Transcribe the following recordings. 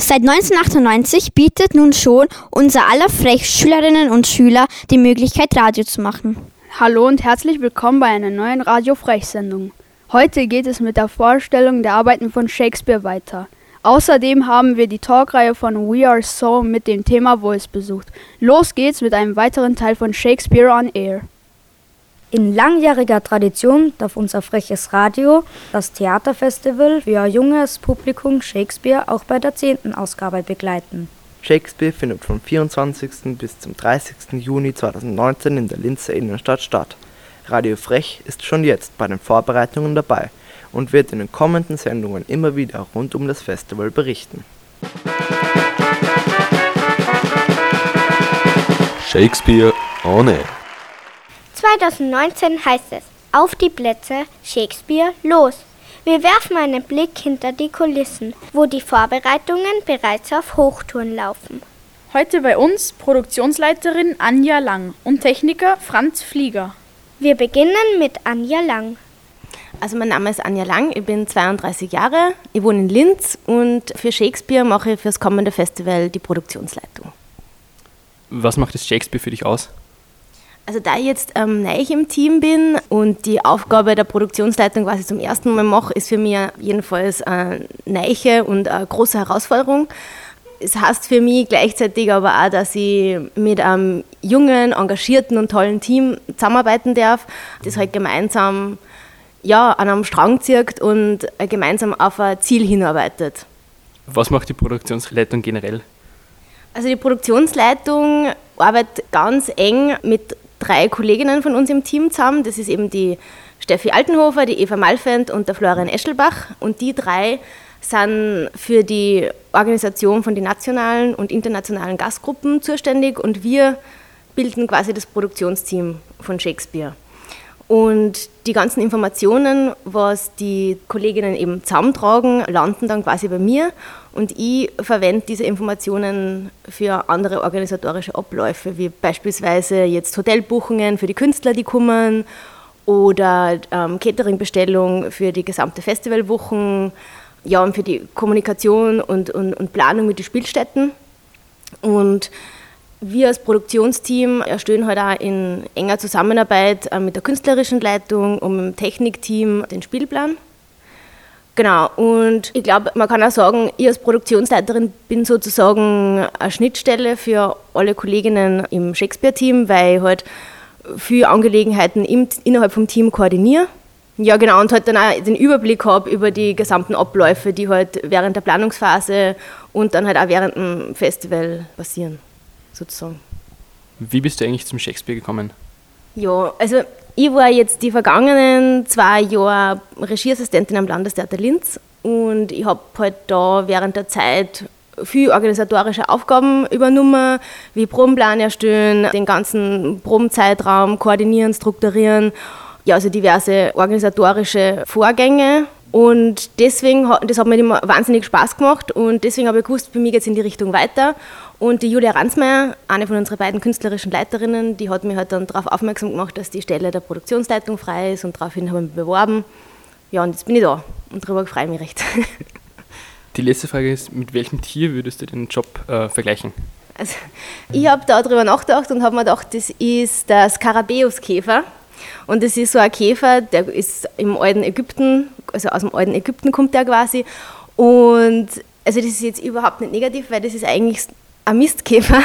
Seit 1998 bietet nun schon unser aller Frech Schülerinnen und Schüler die Möglichkeit, Radio zu machen. Hallo und herzlich willkommen bei einer neuen Radio Frech-Sendung. Heute geht es mit der Vorstellung der Arbeiten von Shakespeare weiter. Außerdem haben wir die Talkreihe von We Are So mit dem Thema Voice besucht. Los geht's mit einem weiteren Teil von Shakespeare on Air. In langjähriger Tradition darf unser freches Radio das Theaterfestival für junges Publikum Shakespeare auch bei der 10. Ausgabe begleiten. Shakespeare findet vom 24. bis zum 30. Juni 2019 in der Linzer Innenstadt statt. Radio Frech ist schon jetzt bei den Vorbereitungen dabei und wird in den kommenden Sendungen immer wieder rund um das Festival berichten. Shakespeare on Air. 2019 heißt es Auf die Plätze, Shakespeare, los! Wir werfen einen Blick hinter die Kulissen, wo die Vorbereitungen bereits auf Hochtouren laufen. Heute bei uns Produktionsleiterin Anja Lang und Techniker Franz Flieger. Wir beginnen mit Anja Lang. Also mein Name ist Anja Lang, ich bin 32 Jahre, ich wohne in Linz und für Shakespeare mache ich fürs kommende Festival die Produktionsleitung. Was macht das Shakespeare für dich aus? Also da ich jetzt ähm, neu im Team bin und die Aufgabe der Produktionsleitung quasi zum ersten Mal mache, ist für mich jedenfalls eine neue und eine große Herausforderung. Es heißt für mich gleichzeitig aber auch, dass ich mit einem jungen, engagierten und tollen Team zusammenarbeiten darf, das halt gemeinsam ja, an einem Strang zieht und gemeinsam auf ein Ziel hinarbeitet. Was macht die Produktionsleitung generell? Also die Produktionsleitung arbeitet ganz eng mit drei Kolleginnen von uns im Team zusammen. Das ist eben die Steffi Altenhofer, die Eva Malfend und der Florian Eschelbach. Und die drei sind für die Organisation von den nationalen und internationalen Gastgruppen zuständig und wir bilden quasi das Produktionsteam von Shakespeare. Und die ganzen Informationen, was die Kolleginnen eben zusammentragen, landen dann quasi bei mir und ich verwende diese Informationen für andere organisatorische Abläufe, wie beispielsweise jetzt Hotelbuchungen für die Künstler, die kommen oder ähm, Cateringbestellung für die gesamte Festivalwochen, ja, und für die Kommunikation und, und, und Planung mit den Spielstätten. Und wir als Produktionsteam erstellen halt auch in enger Zusammenarbeit äh, mit der künstlerischen Leitung und dem Technikteam den Spielplan. Genau, und ich glaube, man kann auch sagen, ich als Produktionsleiterin bin sozusagen eine Schnittstelle für alle Kolleginnen im Shakespeare-Team, weil ich halt viele Angelegenheiten im, innerhalb vom Team koordiniere. Ja, genau, und halt dann auch den Überblick habe über die gesamten Abläufe, die halt während der Planungsphase und dann halt auch während dem Festival passieren, sozusagen. Wie bist du eigentlich zum Shakespeare gekommen? Ja, also ich war jetzt die vergangenen zwei Jahre Regieassistentin am Landestheater Linz und ich habe halt da während der Zeit viel organisatorische Aufgaben übernommen, wie Probenplan erstellen, den ganzen Probenzeitraum koordinieren, strukturieren, ja, also diverse organisatorische Vorgänge. Und deswegen, das hat mir immer wahnsinnig Spaß gemacht und deswegen habe ich gewusst, für mich geht es in die Richtung weiter. Und die Julia Ransmeier, eine von unseren beiden künstlerischen Leiterinnen, die hat mich halt dann darauf aufmerksam gemacht, dass die Stelle der Produktionsleitung frei ist und daraufhin habe ich mich beworben. Ja, und jetzt bin ich da und darüber freue ich mich recht. Die letzte Frage ist, mit welchem Tier würdest du den Job äh, vergleichen? Also, ich habe darüber nachgedacht und habe mir gedacht, das ist der Skarabäuskäfer. Und das ist so ein Käfer, der ist im alten Ägypten, also aus dem alten Ägypten kommt der quasi. Und also das ist jetzt überhaupt nicht negativ, weil das ist eigentlich ein Mistkäfer.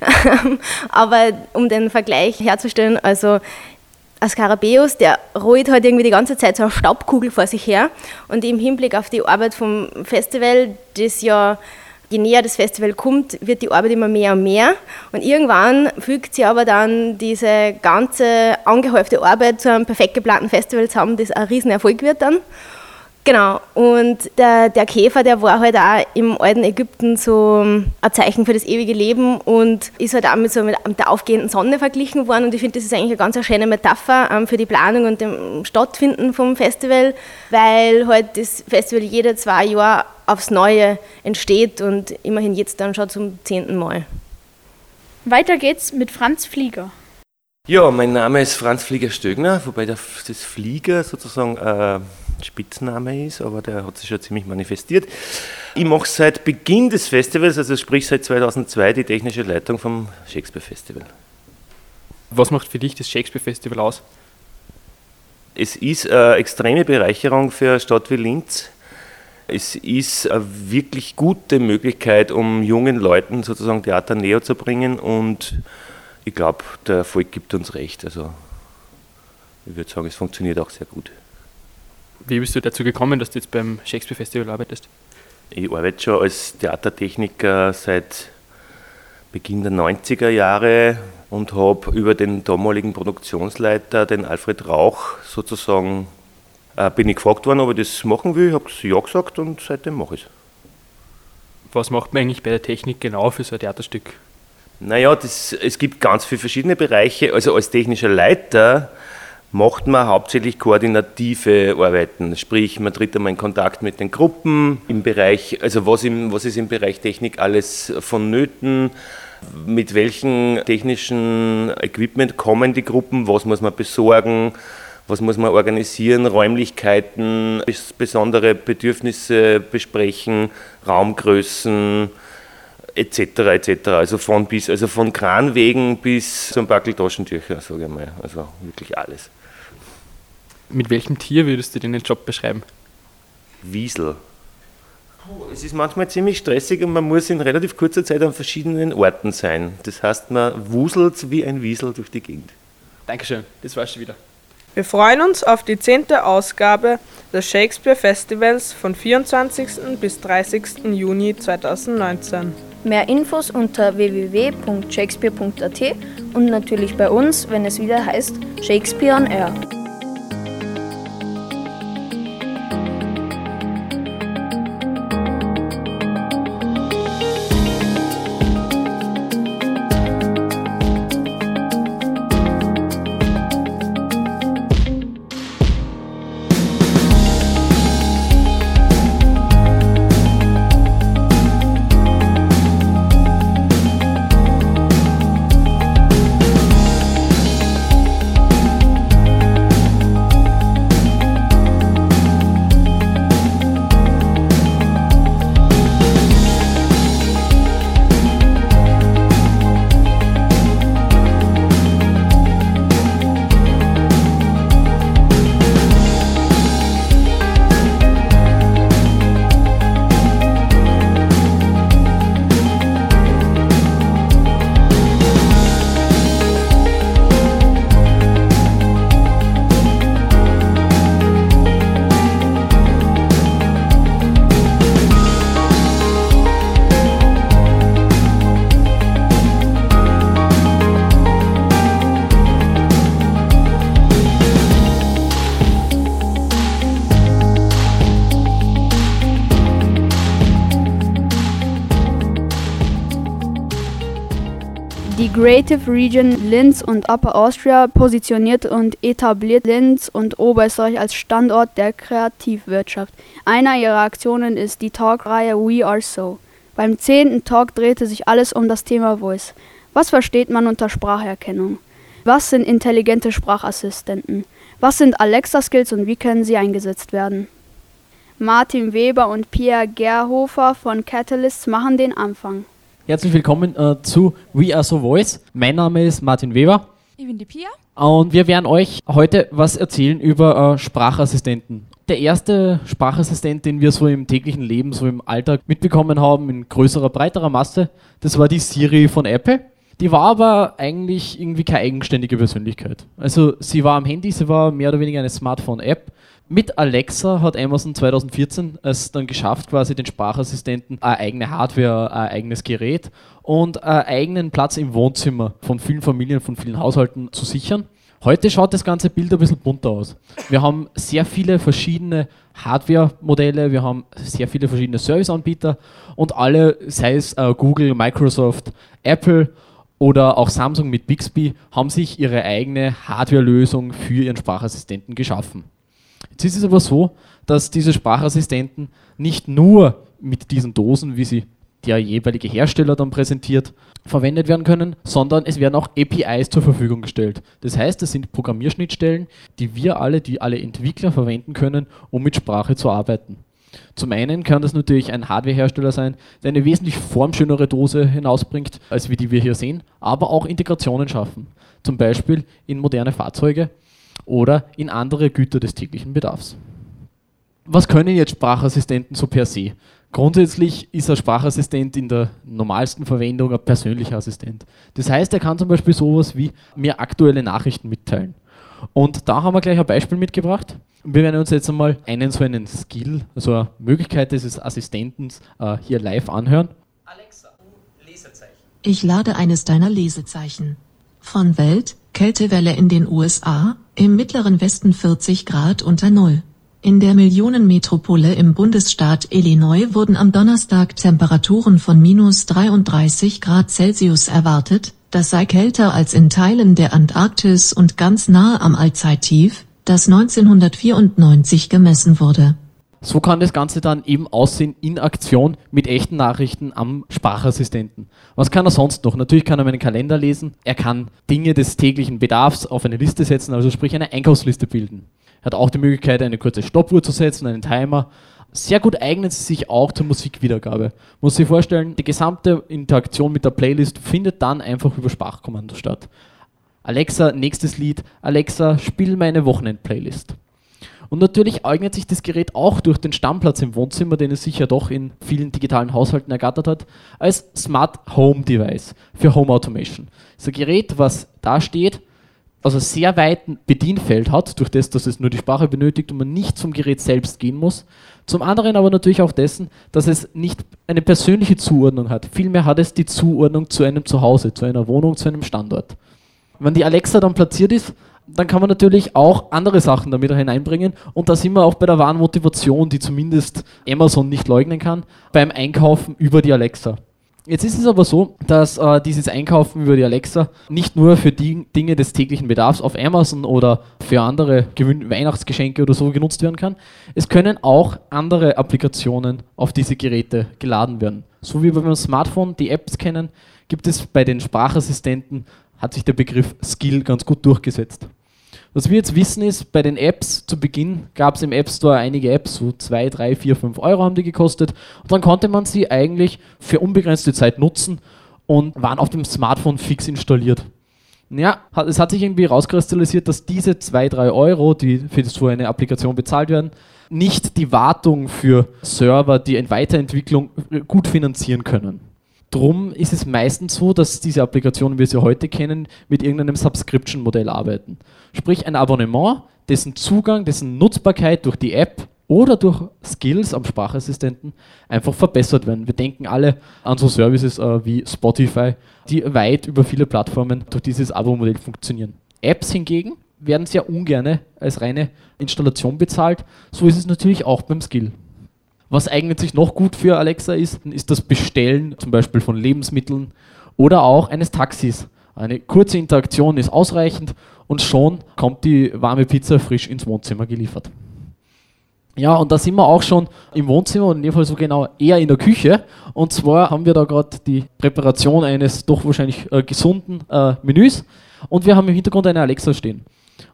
Aber um den Vergleich herzustellen, also ein Skarabäus, der rollt halt irgendwie die ganze Zeit so eine Staubkugel vor sich her. Und im Hinblick auf die Arbeit vom Festival, das ja je näher das Festival kommt, wird die Arbeit immer mehr und mehr. Und irgendwann fügt sie aber dann diese ganze angehäufte Arbeit zu einem perfekt geplanten Festival zusammen, das ein Riesenerfolg wird dann. Genau, und der, der Käfer, der war halt auch im alten Ägypten so ein Zeichen für das ewige Leben und ist halt auch mit, so mit, der aufgehenden Sonne verglichen worden. Und ich finde, das ist eigentlich eine ganz schöne Metapher ähm, für die Planung und dem Stattfinden vom Festival, weil halt das Festival jede zwei Jahre aufs Neue entsteht und immerhin jetzt dann schon zum zehnten Mal. Weiter geht's mit Franz Flieger. Ja, mein Name ist Franz Flieger-Stögner, wobei das Flieger sozusagen äh, Spitzname ist, aber der hat sich schon ziemlich manifestiert. Ich mache seit Beginn des Festivals, also sprich seit 2002, die technische Leitung vom Shakespeare Festival. Was macht für dich das Shakespeare Festival aus? Es ist eine extreme Bereicherung für eine Stadt wie Linz. Es ist eine wirklich gute Möglichkeit, um jungen Leuten sozusagen Theater näher zu bringen und ich glaube, der Erfolg gibt uns recht. Also ich würde sagen, es funktioniert auch sehr gut. Wie bist du dazu gekommen, dass du jetzt beim Shakespeare Festival arbeitest? Ich arbeite schon als Theatertechniker seit Beginn der 90er Jahre und habe über den damaligen Produktionsleiter, den Alfred Rauch, sozusagen, äh, bin ich gefragt worden, ob ich das machen will. Ich habe ja gesagt und seitdem mache ich es. Was macht man eigentlich bei der Technik genau für so ein Theaterstück? Naja, das, es gibt ganz viele verschiedene Bereiche. Also als technischer Leiter macht man hauptsächlich koordinative Arbeiten. Sprich, man tritt einmal in Kontakt mit den Gruppen im Bereich, also was, im, was ist im Bereich Technik alles vonnöten, mit welchem technischen Equipment kommen die Gruppen, was muss man besorgen, was muss man organisieren, Räumlichkeiten, besondere Bedürfnisse besprechen, Raumgrößen, etc. etc. Also von bis, also von Kranwegen bis zum Backel Taschentücher, sage ich mal. Also wirklich alles. Mit welchem Tier würdest du den Job beschreiben? Wiesel. Es ist manchmal ziemlich stressig und man muss in relativ kurzer Zeit an verschiedenen Orten sein. Das heißt, man wuselt wie ein Wiesel durch die Gegend. Dankeschön, das war's schon wieder. Wir freuen uns auf die zehnte Ausgabe des Shakespeare Festivals von 24. bis 30. Juni 2019. Mehr Infos unter www.shakespeare.at und natürlich bei uns, wenn es wieder heißt Shakespeare on Air. Creative Region Linz und Upper Austria positioniert und etabliert Linz und Oberösterreich als Standort der Kreativwirtschaft. Einer ihrer Aktionen ist die Talkreihe We Are So. Beim zehnten Talk drehte sich alles um das Thema Voice. Was versteht man unter Spracherkennung? Was sind intelligente Sprachassistenten? Was sind Alexa-Skills und wie können sie eingesetzt werden? Martin Weber und Pierre Gerhofer von Catalyst machen den Anfang. Herzlich willkommen äh, zu We Are So Voice. Mein Name ist Martin Weber. Ich bin die Pia. Und wir werden euch heute was erzählen über äh, Sprachassistenten. Der erste Sprachassistent, den wir so im täglichen Leben, so im Alltag mitbekommen haben, in größerer, breiterer Masse, das war die Siri von Apple. Die war aber eigentlich irgendwie keine eigenständige Persönlichkeit. Also sie war am Handy, sie war mehr oder weniger eine Smartphone-App mit Alexa hat Amazon 2014 es dann geschafft, quasi den Sprachassistenten eine eigene Hardware, ein eigenes Gerät und einen eigenen Platz im Wohnzimmer von vielen Familien, von vielen Haushalten zu sichern. Heute schaut das ganze Bild ein bisschen bunter aus. Wir haben sehr viele verschiedene Hardware-Modelle, wir haben sehr viele verschiedene Serviceanbieter und alle, sei es äh, Google, Microsoft, Apple oder auch Samsung mit Bixby, haben sich ihre eigene Hardware-Lösung für ihren Sprachassistenten geschaffen. Jetzt ist es aber so, dass diese Sprachassistenten nicht nur mit diesen Dosen, wie sie der jeweilige Hersteller dann präsentiert, verwendet werden können, sondern es werden auch APIs zur Verfügung gestellt. Das heißt, es sind Programmierschnittstellen, die wir alle, die alle Entwickler verwenden können, um mit Sprache zu arbeiten. Zum einen kann das natürlich ein Hardwarehersteller sein, der eine wesentlich formschönere Dose hinausbringt, als wie die wir hier sehen, aber auch Integrationen schaffen. Zum Beispiel in moderne Fahrzeuge oder in andere Güter des täglichen Bedarfs. Was können jetzt Sprachassistenten so per se? Grundsätzlich ist ein Sprachassistent in der normalsten Verwendung ein persönlicher Assistent. Das heißt, er kann zum Beispiel sowas wie mir aktuelle Nachrichten mitteilen. Und da haben wir gleich ein Beispiel mitgebracht. Wir werden uns jetzt einmal einen so einen Skill, also eine Möglichkeit dieses Assistentens äh, hier live anhören. Alexa, Lesezeichen. Ich lade eines deiner Lesezeichen. Von Welt, Kältewelle in den USA, im mittleren Westen 40 Grad unter Null. In der Millionenmetropole im Bundesstaat Illinois wurden am Donnerstag Temperaturen von minus 33 Grad Celsius erwartet, das sei kälter als in Teilen der Antarktis und ganz nahe am Allzeittief, das 1994 gemessen wurde. So kann das Ganze dann eben aussehen in Aktion mit echten Nachrichten am Sprachassistenten. Was kann er sonst noch? Natürlich kann er meinen Kalender lesen, er kann Dinge des täglichen Bedarfs auf eine Liste setzen, also sprich eine Einkaufsliste bilden hat auch die Möglichkeit, eine kurze Stoppuhr zu setzen, einen Timer. Sehr gut eignet sie sich auch zur Musikwiedergabe. Muss sich vorstellen, die gesamte Interaktion mit der Playlist findet dann einfach über Sprachkommando statt. Alexa, nächstes Lied. Alexa, spiel meine Wochenend-Playlist. Und natürlich eignet sich das Gerät auch durch den Stammplatz im Wohnzimmer, den es sich ja doch in vielen digitalen Haushalten ergattert hat, als Smart Home Device für Home Automation. Das ist ein Gerät, was da steht, also sehr weiten Bedienfeld hat, durch das, dass es nur die Sprache benötigt und man nicht zum Gerät selbst gehen muss. Zum anderen aber natürlich auch dessen, dass es nicht eine persönliche Zuordnung hat. Vielmehr hat es die Zuordnung zu einem Zuhause, zu einer Wohnung, zu einem Standort. Wenn die Alexa dann platziert ist, dann kann man natürlich auch andere Sachen damit hineinbringen und da sind wir auch bei der wahren Motivation, die zumindest Amazon nicht leugnen kann, beim Einkaufen über die Alexa. Jetzt ist es aber so, dass äh, dieses Einkaufen über die Alexa nicht nur für die Dinge des täglichen Bedarfs auf Amazon oder für andere Gewün Weihnachtsgeschenke oder so genutzt werden kann. Es können auch andere Applikationen auf diese Geräte geladen werden. So wie wir beim Smartphone die Apps kennen, gibt es bei den Sprachassistenten, hat sich der Begriff Skill ganz gut durchgesetzt. Was wir jetzt wissen ist, bei den Apps zu Beginn gab es im App Store einige Apps, so 2, 3, 4, 5 Euro haben die gekostet. Und dann konnte man sie eigentlich für unbegrenzte Zeit nutzen und waren auf dem Smartphone fix installiert. Ja, es hat sich irgendwie rauskristallisiert, dass diese 2, 3 Euro, die für so eine Applikation bezahlt werden, nicht die Wartung für Server, die in Weiterentwicklung gut finanzieren können. Drum ist es meistens so, dass diese Applikationen, wie wir sie heute kennen, mit irgendeinem Subscription-Modell arbeiten. Sprich ein Abonnement, dessen Zugang, dessen Nutzbarkeit durch die App oder durch Skills am Sprachassistenten einfach verbessert werden. Wir denken alle an so Services äh, wie Spotify, die weit über viele Plattformen durch dieses Abo-Modell funktionieren. Apps hingegen werden sehr ungern als reine Installation bezahlt. So ist es natürlich auch beim Skill. Was eignet sich noch gut für Alexa ist, ist das Bestellen zum Beispiel von Lebensmitteln oder auch eines Taxis. Eine kurze Interaktion ist ausreichend und schon kommt die warme Pizza frisch ins Wohnzimmer geliefert. Ja, und da sind wir auch schon im Wohnzimmer und in dem Fall so genau eher in der Küche. Und zwar haben wir da gerade die Präparation eines doch wahrscheinlich äh, gesunden äh, Menüs und wir haben im Hintergrund eine Alexa stehen.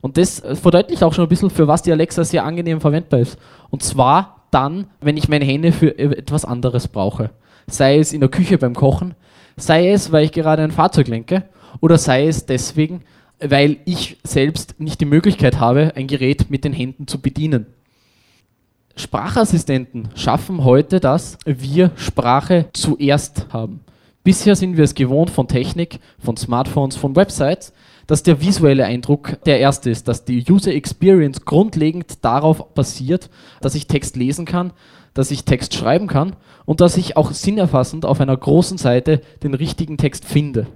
Und das verdeutlicht auch schon ein bisschen, für was die Alexa sehr angenehm verwendbar ist. Und zwar dann, wenn ich meine Hände für etwas anderes brauche. Sei es in der Küche beim Kochen, sei es, weil ich gerade ein Fahrzeug lenke oder sei es deswegen, weil ich selbst nicht die Möglichkeit habe, ein Gerät mit den Händen zu bedienen. Sprachassistenten schaffen heute, dass wir Sprache zuerst haben. Bisher sind wir es gewohnt von Technik, von Smartphones, von Websites, dass der visuelle Eindruck der erste ist, dass die User Experience grundlegend darauf basiert, dass ich Text lesen kann, dass ich Text schreiben kann und dass ich auch sinnerfassend auf einer großen Seite den richtigen Text finde.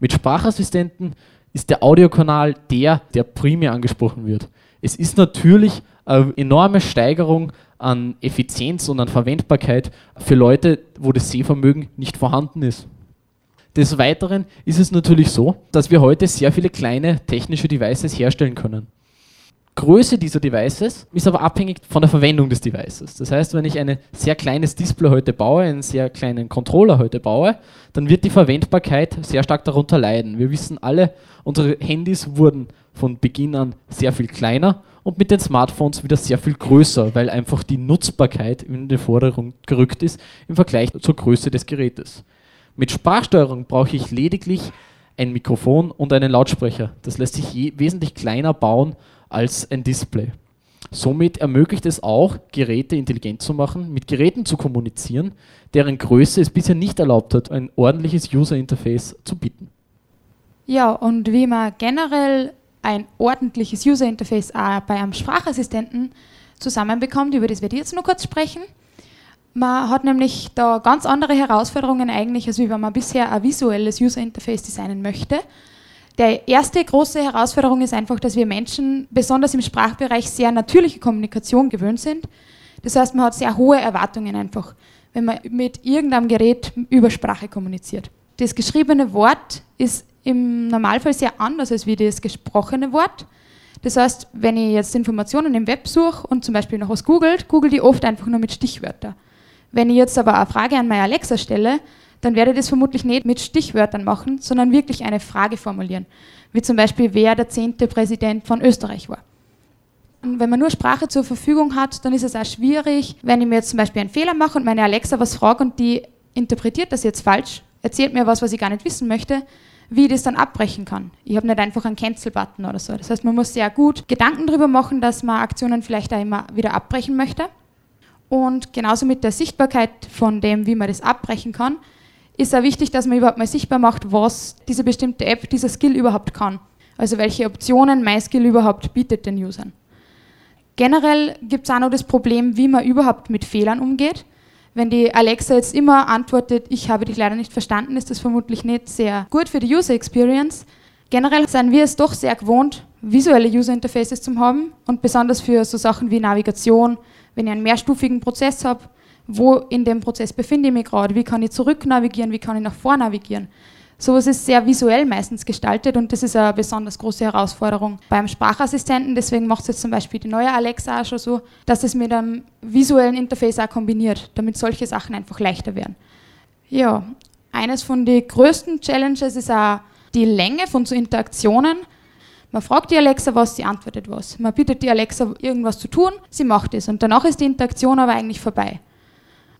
Mit Sprachassistenten ist der Audiokanal der, der primär angesprochen wird. Es ist natürlich eine enorme Steigerung an Effizienz und an Verwendbarkeit für Leute, wo das Sehvermögen nicht vorhanden ist. Des Weiteren ist es natürlich so, dass wir heute sehr viele kleine technische Devices herstellen können. Größe dieser Devices ist aber abhängig von der Verwendung des Devices. Das heißt, wenn ich ein sehr kleines Display heute baue, einen sehr kleinen Controller heute baue, dann wird die Verwendbarkeit sehr stark darunter leiden. Wir wissen alle, unsere Handys wurden von Beginn an sehr viel kleiner und mit den Smartphones wieder sehr viel größer, weil einfach die Nutzbarkeit in die Vordergrund gerückt ist im Vergleich zur Größe des Gerätes. Mit Sprachsteuerung brauche ich lediglich ein Mikrofon und einen Lautsprecher. Das lässt sich wesentlich kleiner bauen als ein Display. Somit ermöglicht es auch, Geräte intelligent zu machen, mit Geräten zu kommunizieren, deren Größe es bisher nicht erlaubt hat, ein ordentliches User Interface zu bieten. Ja, und wie man generell ein ordentliches User Interface auch bei einem Sprachassistenten zusammenbekommt, über das werde ich jetzt nur kurz sprechen. Man hat nämlich da ganz andere Herausforderungen eigentlich, als wenn man bisher ein visuelles User Interface designen möchte. Der erste große Herausforderung ist einfach, dass wir Menschen besonders im Sprachbereich sehr natürliche Kommunikation gewöhnt sind. Das heißt, man hat sehr hohe Erwartungen einfach, wenn man mit irgendeinem Gerät über Sprache kommuniziert. Das geschriebene Wort ist im Normalfall sehr anders als wie das gesprochene Wort. Das heißt, wenn ich jetzt Informationen im Web suche und zum Beispiel noch was googelt, google die oft einfach nur mit Stichwörtern. Wenn ich jetzt aber eine Frage an meine Alexa stelle, dann werde ich das vermutlich nicht mit Stichwörtern machen, sondern wirklich eine Frage formulieren. Wie zum Beispiel, wer der zehnte Präsident von Österreich war. Und wenn man nur Sprache zur Verfügung hat, dann ist es auch schwierig, wenn ich mir jetzt zum Beispiel einen Fehler mache und meine Alexa was frage und die interpretiert das jetzt falsch, erzählt mir was, was ich gar nicht wissen möchte, wie ich das dann abbrechen kann. Ich habe nicht einfach einen Cancel-Button oder so. Das heißt, man muss sehr gut Gedanken darüber machen, dass man Aktionen vielleicht auch immer wieder abbrechen möchte. Und genauso mit der Sichtbarkeit von dem, wie man das abbrechen kann, ist auch wichtig, dass man überhaupt mal sichtbar macht, was diese bestimmte App, dieser Skill überhaupt kann. Also welche Optionen MySkill überhaupt bietet den Usern. Generell gibt es auch noch das Problem, wie man überhaupt mit Fehlern umgeht. Wenn die Alexa jetzt immer antwortet, ich habe dich leider nicht verstanden, ist das vermutlich nicht sehr gut für die User Experience. Generell sind wir es doch sehr gewohnt, visuelle User Interfaces zu haben und besonders für so Sachen wie Navigation, wenn ich einen mehrstufigen Prozess habe, wo in dem Prozess befinde ich mich gerade, wie kann ich zurück navigieren, wie kann ich nach vor navigieren. Sowas ist sehr visuell meistens gestaltet und das ist eine besonders große Herausforderung beim Sprachassistenten. Deswegen macht es jetzt zum Beispiel die neue Alexa auch schon so, dass es mit einem visuellen Interface auch kombiniert, damit solche Sachen einfach leichter werden. Ja, eines von den größten Challenges ist auch die Länge von so Interaktionen. Man fragt die Alexa was, sie antwortet was. Man bittet die Alexa irgendwas zu tun, sie macht es und danach ist die Interaktion aber eigentlich vorbei.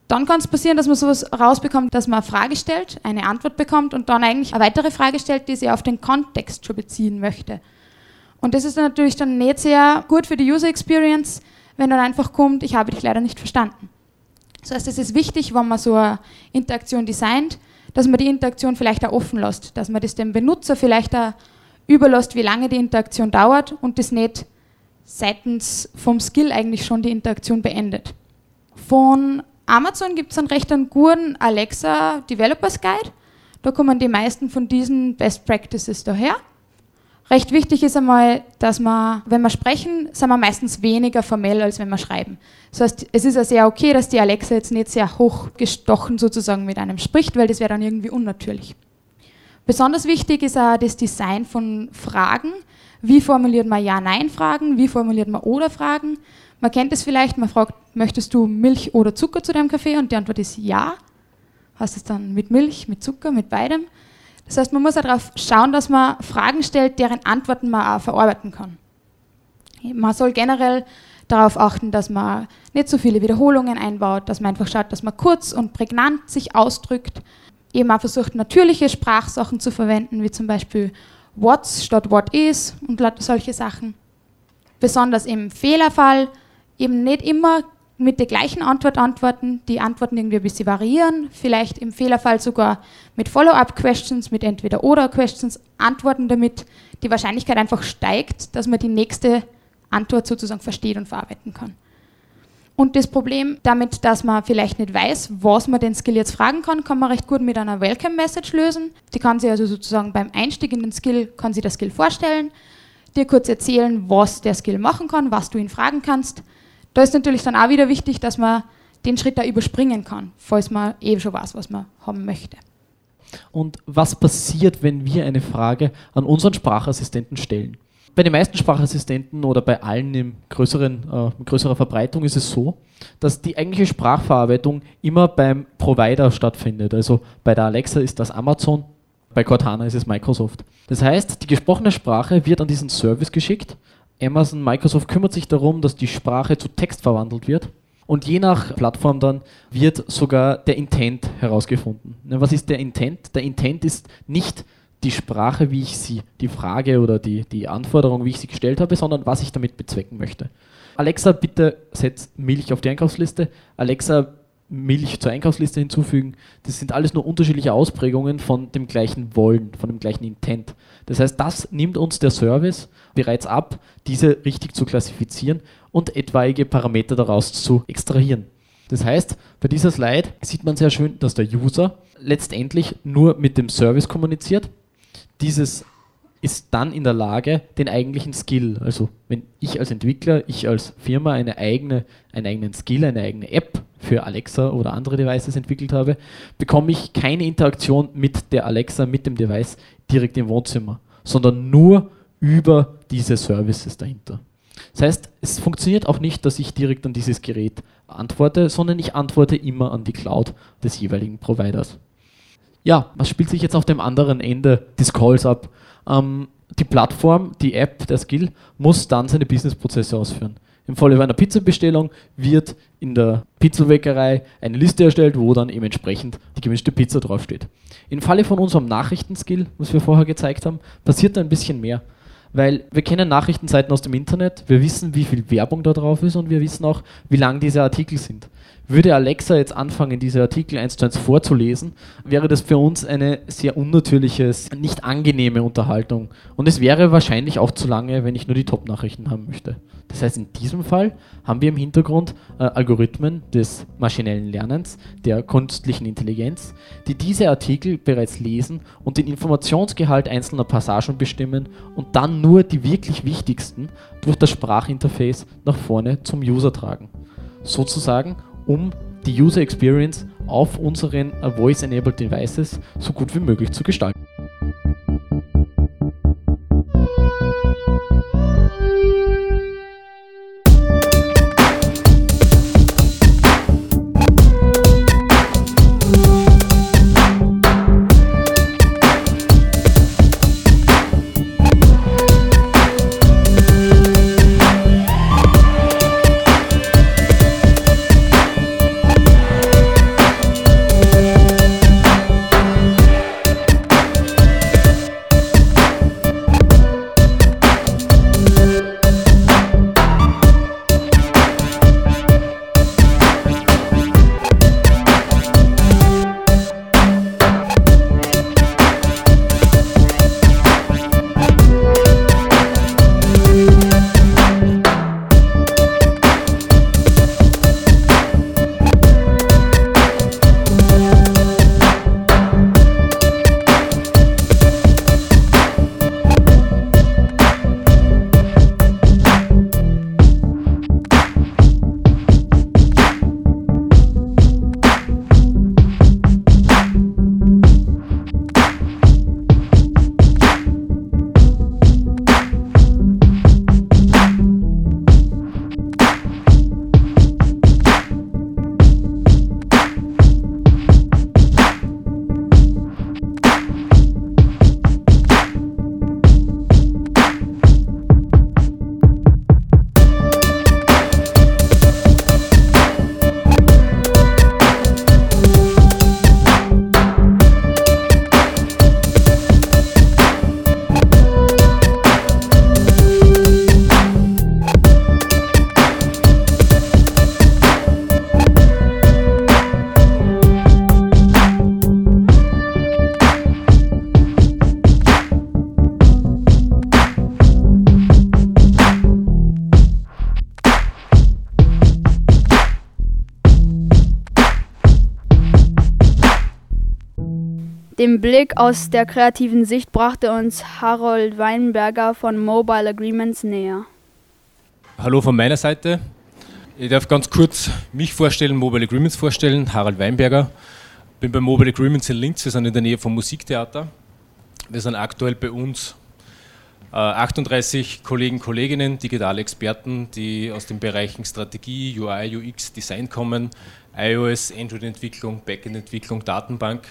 Dann kann es passieren, dass man sowas rausbekommt, dass man eine Frage stellt, eine Antwort bekommt und dann eigentlich eine weitere Frage stellt, die sie auf den Kontext schon beziehen möchte. Und das ist natürlich dann nicht sehr gut für die User Experience, wenn dann einfach kommt, ich habe dich leider nicht verstanden. Das heißt, es ist wichtig, wenn man so eine Interaktion designt, dass man die Interaktion vielleicht auch offen lässt, dass man das dem Benutzer vielleicht auch überlässt, wie lange die Interaktion dauert und das nicht seitens vom Skill eigentlich schon die Interaktion beendet. Von Amazon gibt es einen recht einen guten Alexa Developers Guide. Da kommen die meisten von diesen Best Practices daher. Recht wichtig ist einmal, dass man, wenn wir sprechen, sind wir meistens weniger formell, als wenn wir schreiben. Das heißt, es ist ja sehr okay, dass die Alexa jetzt nicht sehr hochgestochen sozusagen mit einem spricht, weil das wäre dann irgendwie unnatürlich. Besonders wichtig ist auch das Design von Fragen. Wie formuliert man Ja-Nein-Fragen? Wie formuliert man Oder-Fragen? Man kennt es vielleicht, man fragt, möchtest du Milch oder Zucker zu deinem Kaffee? Und die Antwort ist ja. Hast es dann mit Milch, mit Zucker, mit beidem? Das heißt, man muss auch darauf schauen, dass man Fragen stellt, deren Antworten man auch verarbeiten kann. Man soll generell darauf achten, dass man nicht so viele Wiederholungen einbaut, dass man einfach schaut, dass man kurz und prägnant sich ausdrückt, eben auch versucht, natürliche Sprachsachen zu verwenden, wie zum Beispiel what's statt what is und solche Sachen. Besonders im Fehlerfall eben nicht immer mit der gleichen Antwort antworten, die Antworten irgendwie ein bisschen variieren, vielleicht im Fehlerfall sogar mit Follow-up-Questions, mit Entweder-Oder-Questions antworten, damit die Wahrscheinlichkeit einfach steigt, dass man die nächste Antwort sozusagen versteht und verarbeiten kann. Und das Problem damit, dass man vielleicht nicht weiß, was man den Skill jetzt fragen kann, kann man recht gut mit einer Welcome Message lösen. Die kann sie also sozusagen beim Einstieg in den Skill, kann sie der Skill vorstellen, dir kurz erzählen, was der Skill machen kann, was du ihn fragen kannst. Da ist natürlich dann auch wieder wichtig, dass man den Schritt da überspringen kann, falls man eben schon weiß, was man haben möchte. Und was passiert, wenn wir eine Frage an unseren Sprachassistenten stellen? Bei den meisten Sprachassistenten oder bei allen in größeren, äh, größerer Verbreitung ist es so, dass die eigentliche Sprachverarbeitung immer beim Provider stattfindet. Also bei der Alexa ist das Amazon, bei Cortana ist es Microsoft. Das heißt, die gesprochene Sprache wird an diesen Service geschickt. Amazon, Microsoft kümmert sich darum, dass die Sprache zu Text verwandelt wird. Und je nach Plattform dann wird sogar der Intent herausgefunden. Was ist der Intent? Der Intent ist nicht die Sprache, wie ich sie, die Frage oder die, die Anforderung, wie ich sie gestellt habe, sondern was ich damit bezwecken möchte. Alexa, bitte setz Milch auf die Einkaufsliste. Alexa, Milch zur Einkaufsliste hinzufügen. Das sind alles nur unterschiedliche Ausprägungen von dem gleichen Wollen, von dem gleichen Intent. Das heißt, das nimmt uns der Service bereits ab, diese richtig zu klassifizieren und etwaige Parameter daraus zu extrahieren. Das heißt, bei dieser Slide sieht man sehr schön, dass der User letztendlich nur mit dem Service kommuniziert dieses ist dann in der Lage, den eigentlichen Skill, also wenn ich als Entwickler, ich als Firma eine eigene, einen eigenen Skill, eine eigene App für Alexa oder andere Devices entwickelt habe, bekomme ich keine Interaktion mit der Alexa, mit dem Device direkt im Wohnzimmer, sondern nur über diese Services dahinter. Das heißt, es funktioniert auch nicht, dass ich direkt an dieses Gerät antworte, sondern ich antworte immer an die Cloud des jeweiligen Providers ja, was spielt sich jetzt auf dem anderen Ende des Calls ab? Ähm, die Plattform, die App, der Skill, muss dann seine Businessprozesse ausführen. Im Falle einer Pizzabestellung wird in der Pizzabäckerei eine Liste erstellt, wo dann eben entsprechend die gewünschte Pizza draufsteht. Im Falle von unserem Nachrichtenskill, was wir vorher gezeigt haben, passiert da ein bisschen mehr. Weil wir kennen Nachrichtenseiten aus dem Internet, wir wissen, wie viel Werbung da drauf ist und wir wissen auch, wie lang diese Artikel sind. Würde Alexa jetzt anfangen, diese Artikel eins zu eins vorzulesen, wäre das für uns eine sehr unnatürliche, nicht angenehme Unterhaltung. Und es wäre wahrscheinlich auch zu lange, wenn ich nur die Top-Nachrichten haben möchte. Das heißt, in diesem Fall haben wir im Hintergrund äh, Algorithmen des maschinellen Lernens, der künstlichen Intelligenz, die diese Artikel bereits lesen und den Informationsgehalt einzelner Passagen bestimmen und dann nur die wirklich wichtigsten durch das Sprachinterface nach vorne zum User tragen. Sozusagen um die User Experience auf unseren Voice-Enabled Devices so gut wie möglich zu gestalten. Blick aus der kreativen Sicht brachte uns Harold Weinberger von Mobile Agreements näher. Hallo von meiner Seite. Ich darf ganz kurz mich vorstellen, Mobile Agreements vorstellen. Harald Weinberger. Bin bei Mobile Agreements in Linz. Wir sind in der Nähe vom Musiktheater. Wir sind aktuell bei uns 38 Kollegen, Kolleginnen, digitale Experten, die aus den Bereichen Strategie, UI, UX, Design kommen, iOS, Android-Entwicklung, Backend-Entwicklung, Datenbank.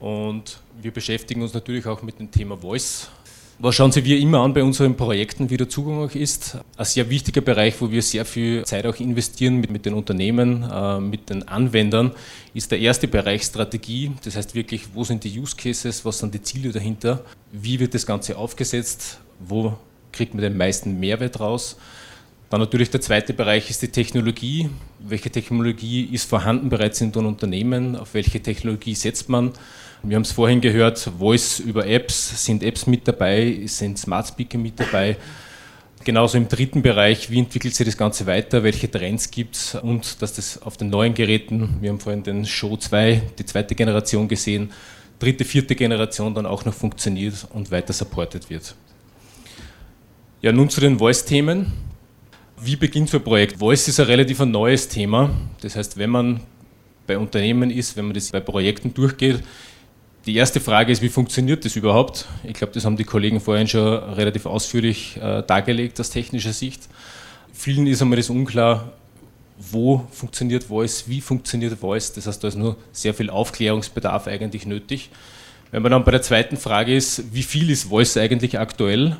Und wir beschäftigen uns natürlich auch mit dem Thema Voice. Was schauen Sie wir immer an bei unseren Projekten, wie der Zugang auch ist? Ein sehr wichtiger Bereich, wo wir sehr viel Zeit auch investieren mit, mit den Unternehmen, äh, mit den Anwendern, ist der erste Bereich Strategie. Das heißt wirklich, wo sind die Use Cases, was sind die Ziele dahinter, wie wird das Ganze aufgesetzt, wo kriegt man den meisten Mehrwert raus. Dann natürlich der zweite Bereich ist die Technologie. Welche Technologie ist vorhanden bereits in den Unternehmen? Auf welche Technologie setzt man? Wir haben es vorhin gehört, Voice über Apps, sind Apps mit dabei, sind Smart Speaker mit dabei. Genauso im dritten Bereich, wie entwickelt sich das Ganze weiter, welche Trends gibt es und dass das auf den neuen Geräten, wir haben vorhin den Show 2, die zweite Generation gesehen, dritte, vierte Generation dann auch noch funktioniert und weiter supported wird. Ja, nun zu den Voice-Themen. Wie beginnt so ein Projekt? Voice ist ein relativ neues Thema. Das heißt, wenn man bei Unternehmen ist, wenn man das bei Projekten durchgeht, die erste Frage ist, wie funktioniert das überhaupt? Ich glaube, das haben die Kollegen vorhin schon relativ ausführlich äh, dargelegt aus technischer Sicht. Vielen ist einmal das unklar, wo funktioniert Voice, wie funktioniert Voice. Das heißt, da ist nur sehr viel Aufklärungsbedarf eigentlich nötig. Wenn man dann bei der zweiten Frage ist, wie viel ist Voice eigentlich aktuell?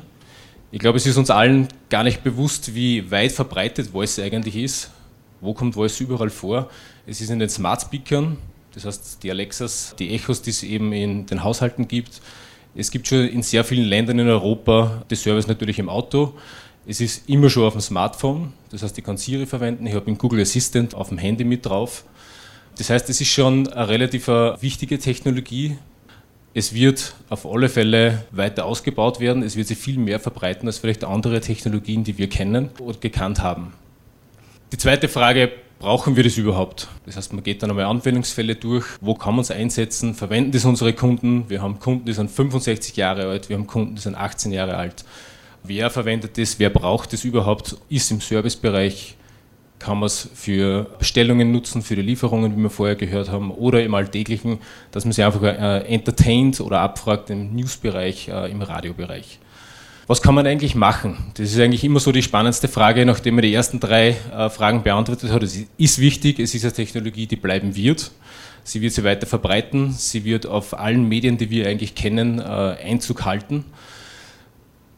Ich glaube, es ist uns allen gar nicht bewusst, wie weit verbreitet Voice eigentlich ist. Wo kommt Voice überall vor? Es ist in den Smart Speakern, das heißt die Alexas, die Echos, die es eben in den Haushalten gibt. Es gibt schon in sehr vielen Ländern in Europa das Service natürlich im Auto. Es ist immer schon auf dem Smartphone, das heißt, ich kann Siri verwenden, ich habe einen Google Assistant auf dem Handy mit drauf. Das heißt, es ist schon eine relativ wichtige Technologie, es wird auf alle Fälle weiter ausgebaut werden. Es wird sich viel mehr verbreiten als vielleicht andere Technologien, die wir kennen oder gekannt haben. Die zweite Frage, brauchen wir das überhaupt? Das heißt, man geht dann einmal Anwendungsfälle durch. Wo kann man es einsetzen? Verwenden das unsere Kunden? Wir haben Kunden, die sind 65 Jahre alt. Wir haben Kunden, die sind 18 Jahre alt. Wer verwendet das? Wer braucht das überhaupt? Ist im Servicebereich kann man es für Bestellungen nutzen, für die Lieferungen, wie wir vorher gehört haben, oder im Alltäglichen, dass man sich einfach äh, entertaint oder abfragt im Newsbereich, äh, im Radiobereich. Was kann man eigentlich machen? Das ist eigentlich immer so die spannendste Frage, nachdem man die ersten drei äh, Fragen beantwortet hat. Es ist wichtig, es ist eine Technologie, die bleiben wird. Sie wird sich weiter verbreiten, sie wird auf allen Medien, die wir eigentlich kennen, äh, Einzug halten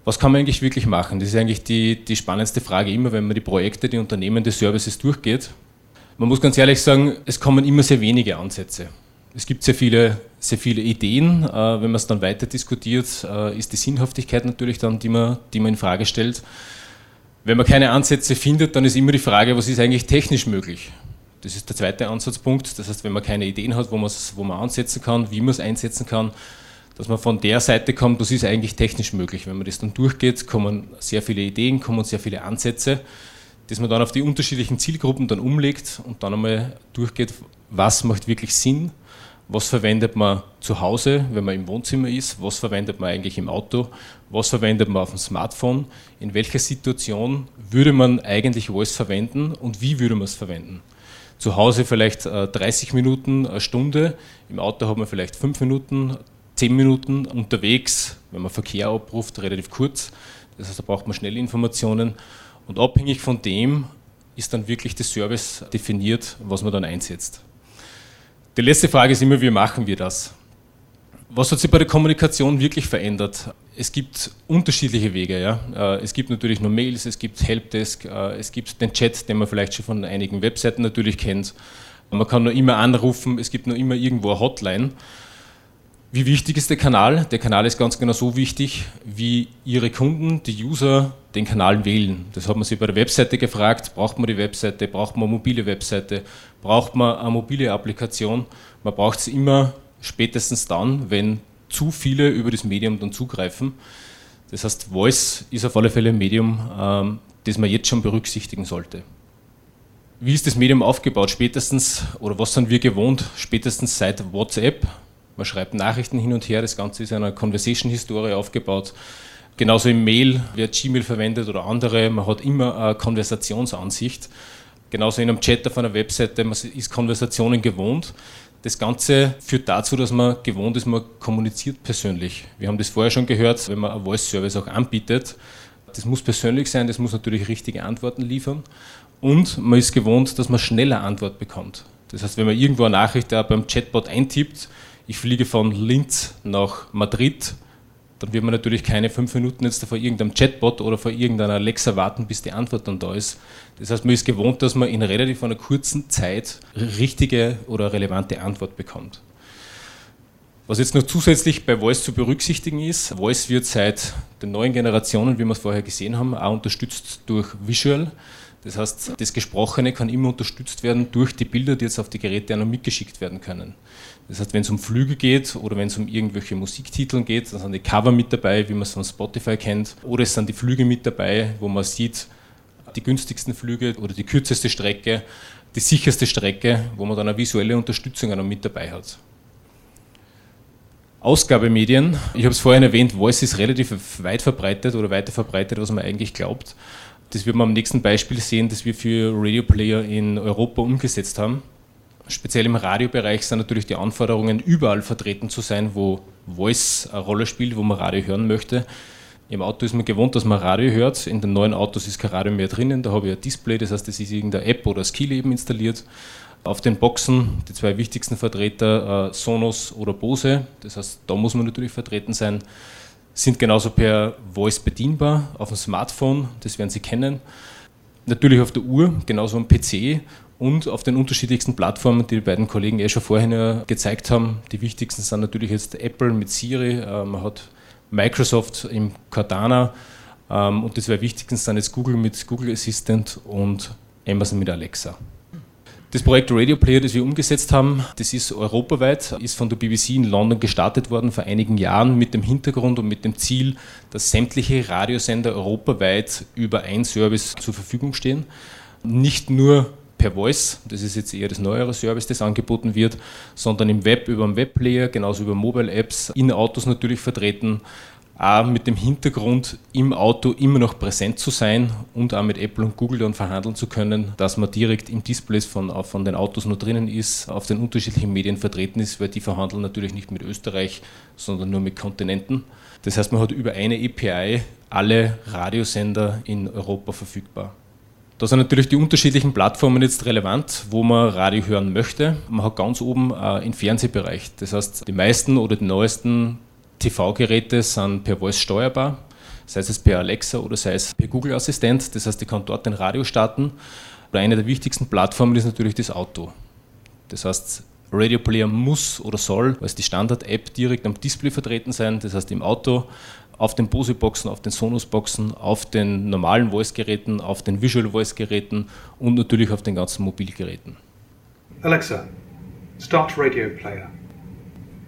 was kann man eigentlich wirklich machen? Das ist eigentlich die, die spannendste Frage immer, wenn man die Projekte, die Unternehmen, die Services durchgeht. Man muss ganz ehrlich sagen, es kommen immer sehr wenige Ansätze. Es gibt sehr viele, sehr viele Ideen. Äh, wenn man es dann weiter diskutiert, äh, ist die Sinnhaftigkeit natürlich dann, die man, die man in Frage stellt. Wenn man keine Ansätze findet, dann ist immer die Frage, was ist eigentlich technisch möglich? Das ist der zweite Ansatzpunkt. Das heißt, wenn man keine Ideen hat, wo, wo man ansetzen kann, wie man es einsetzen kann, dass man von der Seite kommt, das ist eigentlich technisch möglich. Wenn man das dann durchgeht, kommen sehr viele Ideen, kommen sehr viele Ansätze, dass man dann auf die unterschiedlichen Zielgruppen dann umlegt und dann einmal durchgeht, was macht wirklich Sinn, was verwendet man zu Hause, wenn man im Wohnzimmer ist, was verwendet man eigentlich im Auto, was verwendet man auf dem Smartphone, in welcher Situation würde man eigentlich was verwenden und wie würde man es verwenden. Zu Hause vielleicht 30 äh, Minuten, eine Stunde, im Auto hat man vielleicht 5 Minuten, zehn Minuten unterwegs, wenn man Verkehr abruft, relativ kurz. Das heißt, da braucht man schnell Informationen. Und abhängig von dem ist dann wirklich der Service definiert, was man dann einsetzt. Die letzte Frage ist immer, wie machen wir das? Was hat sich bei der Kommunikation wirklich verändert? Es gibt unterschiedliche Wege. Ja? Äh, es gibt natürlich nur Mails, es gibt Helpdesk, äh, es gibt den Chat, den man vielleicht schon von einigen Webseiten natürlich kennt. Man kann nur immer anrufen, es gibt nur immer irgendwo eine Hotline. Wie wichtig ist der Kanal? Der Kanal ist ganz genau so wichtig, wie Ihre Kunden, die User, den Kanal wählen. Das hat man sich bei der Webseite gefragt. Braucht man die Webseite? Braucht man eine mobile Webseite? Braucht man eine mobile Applikation? Man braucht es immer spätestens dann, wenn zu viele über das Medium dann zugreifen. Das heißt, Voice ist auf alle Fälle ein Medium, ähm, das man jetzt schon berücksichtigen sollte. Wie ist das Medium aufgebaut? Spätestens, oder was sind wir gewohnt? Spätestens seit WhatsApp man schreibt Nachrichten hin und her, das Ganze ist in einer Conversation-Historie aufgebaut. Genauso im Mail, wer Gmail verwendet oder andere, man hat immer eine Konversationsansicht. Genauso in einem Chat auf einer Webseite, man ist Konversationen gewohnt. Das Ganze führt dazu, dass man gewohnt ist, man kommuniziert persönlich. Wir haben das vorher schon gehört, wenn man einen Voice-Service auch anbietet. Das muss persönlich sein, das muss natürlich richtige Antworten liefern. Und man ist gewohnt, dass man schneller Antwort bekommt. Das heißt, wenn man irgendwo eine Nachricht beim Chatbot eintippt, ich fliege von Linz nach Madrid, dann wird man natürlich keine fünf Minuten jetzt vor irgendeinem Chatbot oder vor irgendeiner Alexa warten, bis die Antwort dann da ist. Das heißt, man ist gewohnt, dass man in relativ einer kurzen Zeit richtige oder relevante Antwort bekommt. Was jetzt noch zusätzlich bei Voice zu berücksichtigen ist, Voice wird seit den neuen Generationen, wie wir es vorher gesehen haben, auch unterstützt durch Visual. Das heißt, das Gesprochene kann immer unterstützt werden durch die Bilder, die jetzt auf die Geräte auch noch mitgeschickt werden können. Das heißt, wenn es um Flüge geht oder wenn es um irgendwelche Musiktiteln geht, dann sind die Cover mit dabei, wie man es von Spotify kennt, oder es sind die Flüge mit dabei, wo man sieht, die günstigsten Flüge oder die kürzeste Strecke, die sicherste Strecke, wo man dann eine visuelle Unterstützung auch mit dabei hat. Ausgabemedien, ich habe es vorhin erwähnt, Voice ist relativ weit verbreitet oder weiter verbreitet, was man eigentlich glaubt. Das wird man am nächsten Beispiel sehen, das wir für Radio Player in Europa umgesetzt haben. Speziell im Radiobereich sind natürlich die Anforderungen, überall vertreten zu sein, wo Voice eine Rolle spielt, wo man Radio hören möchte. Im Auto ist man gewohnt, dass man Radio hört. In den neuen Autos ist kein Radio mehr drinnen. Da habe ich ein Display, das heißt, das ist irgendeine App oder Skill eben installiert. Auf den Boxen, die zwei wichtigsten Vertreter, äh, Sonos oder Bose, das heißt, da muss man natürlich vertreten sein sind genauso per Voice bedienbar auf dem Smartphone, das werden Sie kennen. Natürlich auf der Uhr, genauso am PC und auf den unterschiedlichsten Plattformen, die die beiden Kollegen eh schon vorhin gezeigt haben. Die wichtigsten sind natürlich jetzt Apple mit Siri, äh, man hat Microsoft im Cortana ähm, und die zwei wichtigsten sind jetzt Google mit Google Assistant und Amazon mit Alexa. Das Projekt Radio Player, das wir umgesetzt haben, das ist europaweit, ist von der BBC in London gestartet worden vor einigen Jahren mit dem Hintergrund und mit dem Ziel, dass sämtliche Radiosender europaweit über ein Service zur Verfügung stehen. Nicht nur per Voice, das ist jetzt eher das neuere Service, das angeboten wird, sondern im Web über einen Webplayer, genauso über Mobile Apps, in Autos natürlich vertreten, auch mit dem Hintergrund, im Auto immer noch präsent zu sein und auch mit Apple und Google dann verhandeln zu können, dass man direkt im Display von, von den Autos nur drinnen ist, auf den unterschiedlichen Medien vertreten ist, weil die verhandeln natürlich nicht mit Österreich, sondern nur mit Kontinenten. Das heißt, man hat über eine API alle Radiosender in Europa verfügbar. Da sind natürlich die unterschiedlichen Plattformen jetzt relevant, wo man Radio hören möchte. Man hat ganz oben äh, den Fernsehbereich. Das heißt, die meisten oder die neuesten TV-Geräte sind per Voice steuerbar, sei es per Alexa oder sei es per Google Assistent. Das heißt, ich kann dort ein Radio starten. Aber eine der wichtigsten Plattformen ist natürlich das Auto. Das heißt, Radio Player muss oder soll als die Standard-App direkt am Display vertreten sein. Das heißt, im Auto, auf den Bose-Boxen, auf den Sonos-Boxen, auf den normalen Voice-Geräten, auf den Visual Voice-Geräten und natürlich auf den ganzen Mobilgeräten. Alexa, start Radio Player.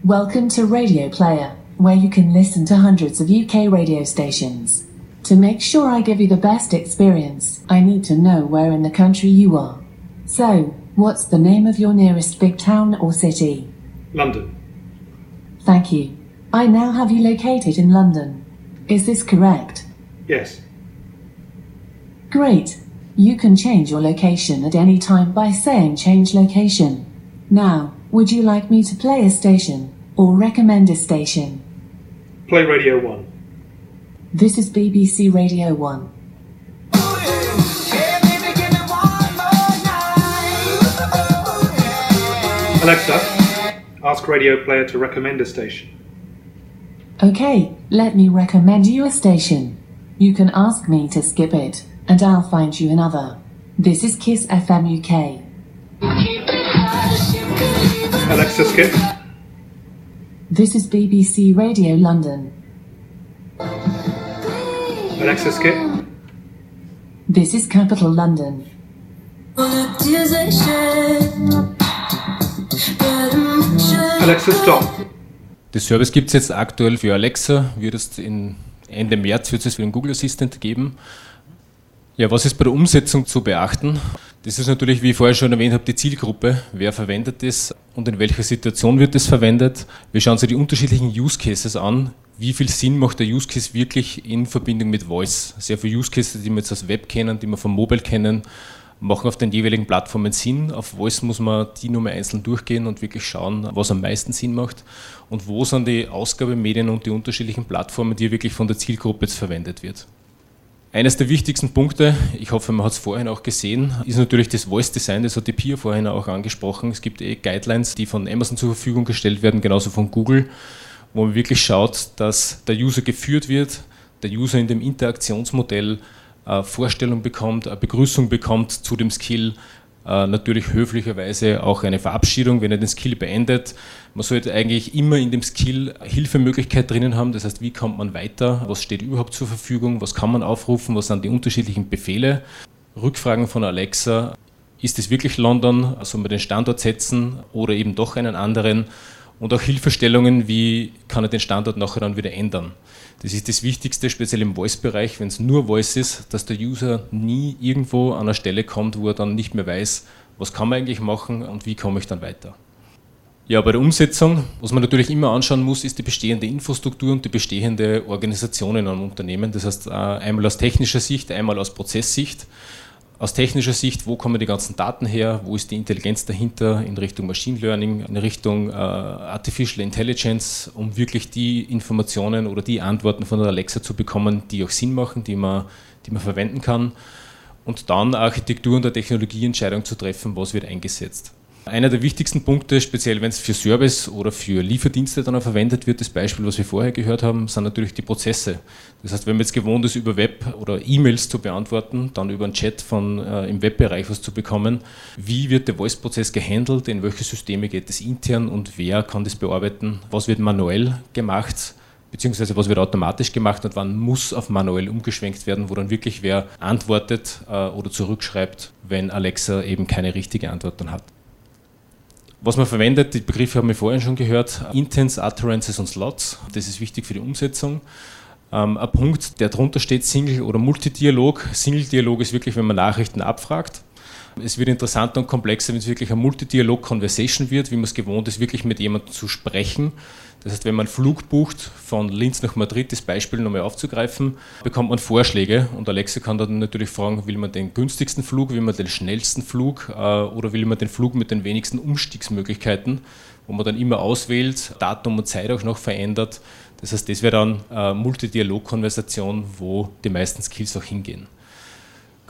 Welcome to Radio Player. where you can listen to hundreds of UK radio stations. To make sure I give you the best experience, I need to know where in the country you are. So, what's the name of your nearest big town or city? London. Thank you. I now have you located in London. Is this correct? Yes. Great. You can change your location at any time by saying change location. Now, would you like me to play a station or recommend a station? Play Radio 1. This is BBC Radio 1. Alexa, ask Radio Player to recommend a station. Okay, let me recommend you a station. You can ask me to skip it, and I'll find you another. This is Kiss FM UK. Alexa, skip. This is BBC Radio London. Alexa, skip. This is Capital London. Alexa, stop. Das Service gibt es jetzt aktuell für Alexa, wird es in Ende März wird es für den Google Assistant geben. Ja, was ist bei der Umsetzung zu beachten? Das ist natürlich, wie ich vorher schon erwähnt habe, die Zielgruppe. Wer verwendet das und in welcher Situation wird es verwendet? Wir schauen uns die unterschiedlichen Use Cases an. Wie viel Sinn macht der Use Case wirklich in Verbindung mit Voice? Sehr viele Use Cases, die wir jetzt aus Web kennen, die wir vom Mobile kennen, machen auf den jeweiligen Plattformen Sinn. Auf Voice muss man die Nummer einzeln durchgehen und wirklich schauen, was am meisten Sinn macht und wo sind die Ausgabemedien und die unterschiedlichen Plattformen, die wirklich von der Zielgruppe jetzt verwendet wird. Eines der wichtigsten Punkte, ich hoffe, man hat es vorhin auch gesehen, ist natürlich das Voice Design, das hat die Pia vorhin auch angesprochen. Es gibt eh Guidelines, die von Amazon zur Verfügung gestellt werden, genauso von Google, wo man wirklich schaut, dass der User geführt wird, der User in dem Interaktionsmodell Vorstellung bekommt, eine Begrüßung bekommt zu dem Skill, äh, natürlich höflicherweise auch eine Verabschiedung, wenn er den Skill beendet. Man sollte eigentlich immer in dem Skill Hilfemöglichkeit drinnen haben, das heißt, wie kommt man weiter, was steht überhaupt zur Verfügung, was kann man aufrufen, was sind die unterschiedlichen Befehle. Rückfragen von Alexa, ist es wirklich London, soll man den Standort setzen oder eben doch einen anderen? Und auch Hilfestellungen, wie kann er den Standort nachher dann wieder ändern. Das ist das Wichtigste, speziell im Voice-Bereich, wenn es nur Voice ist, dass der User nie irgendwo an eine Stelle kommt, wo er dann nicht mehr weiß, was kann man eigentlich machen und wie komme ich dann weiter. Ja, bei der Umsetzung, was man natürlich immer anschauen muss, ist die bestehende Infrastruktur und die bestehende Organisation in einem Unternehmen. Das heißt, äh, einmal aus technischer Sicht, einmal aus Prozesssicht aus technischer Sicht, wo kommen die ganzen Daten her, wo ist die Intelligenz dahinter in Richtung Machine Learning, in Richtung äh, Artificial Intelligence, um wirklich die Informationen oder die Antworten von der Alexa zu bekommen, die auch Sinn machen, die man, die man verwenden kann. Und dann Architektur und der Technologieentscheidung zu treffen, was wird eingesetzt. Einer der wichtigsten Punkte, speziell wenn es für Service oder für Lieferdienste dann auch verwendet wird, das Beispiel, was wir vorher gehört haben, sind natürlich die Prozesse. Das heißt, wenn man jetzt gewohnt ist, über Web oder E-Mails zu beantworten, dann über einen Chat von, äh, im Webbereich was zu bekommen, wie wird der Voice-Prozess gehandelt, in welche Systeme geht es intern? Und wer kann das bearbeiten, was wird manuell gemacht, beziehungsweise was wird automatisch gemacht? Und wann muss auf manuell umgeschwenkt werden, wo dann wirklich wer antwortet äh, oder zurückschreibt, wenn Alexa eben keine richtige Antwort dann hat. Was man verwendet, die Begriffe haben wir vorhin schon gehört, Intense, Utterances und Slots. Das ist wichtig für die Umsetzung. Ähm, ein Punkt, der drunter steht, Single- oder Multidialog. Single-Dialog ist wirklich, wenn man Nachrichten abfragt. Es wird interessanter und komplexer, wenn es wirklich ein Multidialog-Conversation wird, wie man es gewohnt ist, wirklich mit jemandem zu sprechen. Das heißt, wenn man einen Flug bucht von Linz nach Madrid, das Beispiel nochmal aufzugreifen, bekommt man Vorschläge und Alexa kann dann natürlich fragen, will man den günstigsten Flug, will man den schnellsten Flug äh, oder will man den Flug mit den wenigsten Umstiegsmöglichkeiten, wo man dann immer auswählt, Datum und Zeit auch noch verändert. Das heißt, das wäre dann eine Multidialog-Konversation, wo die meisten Skills auch hingehen.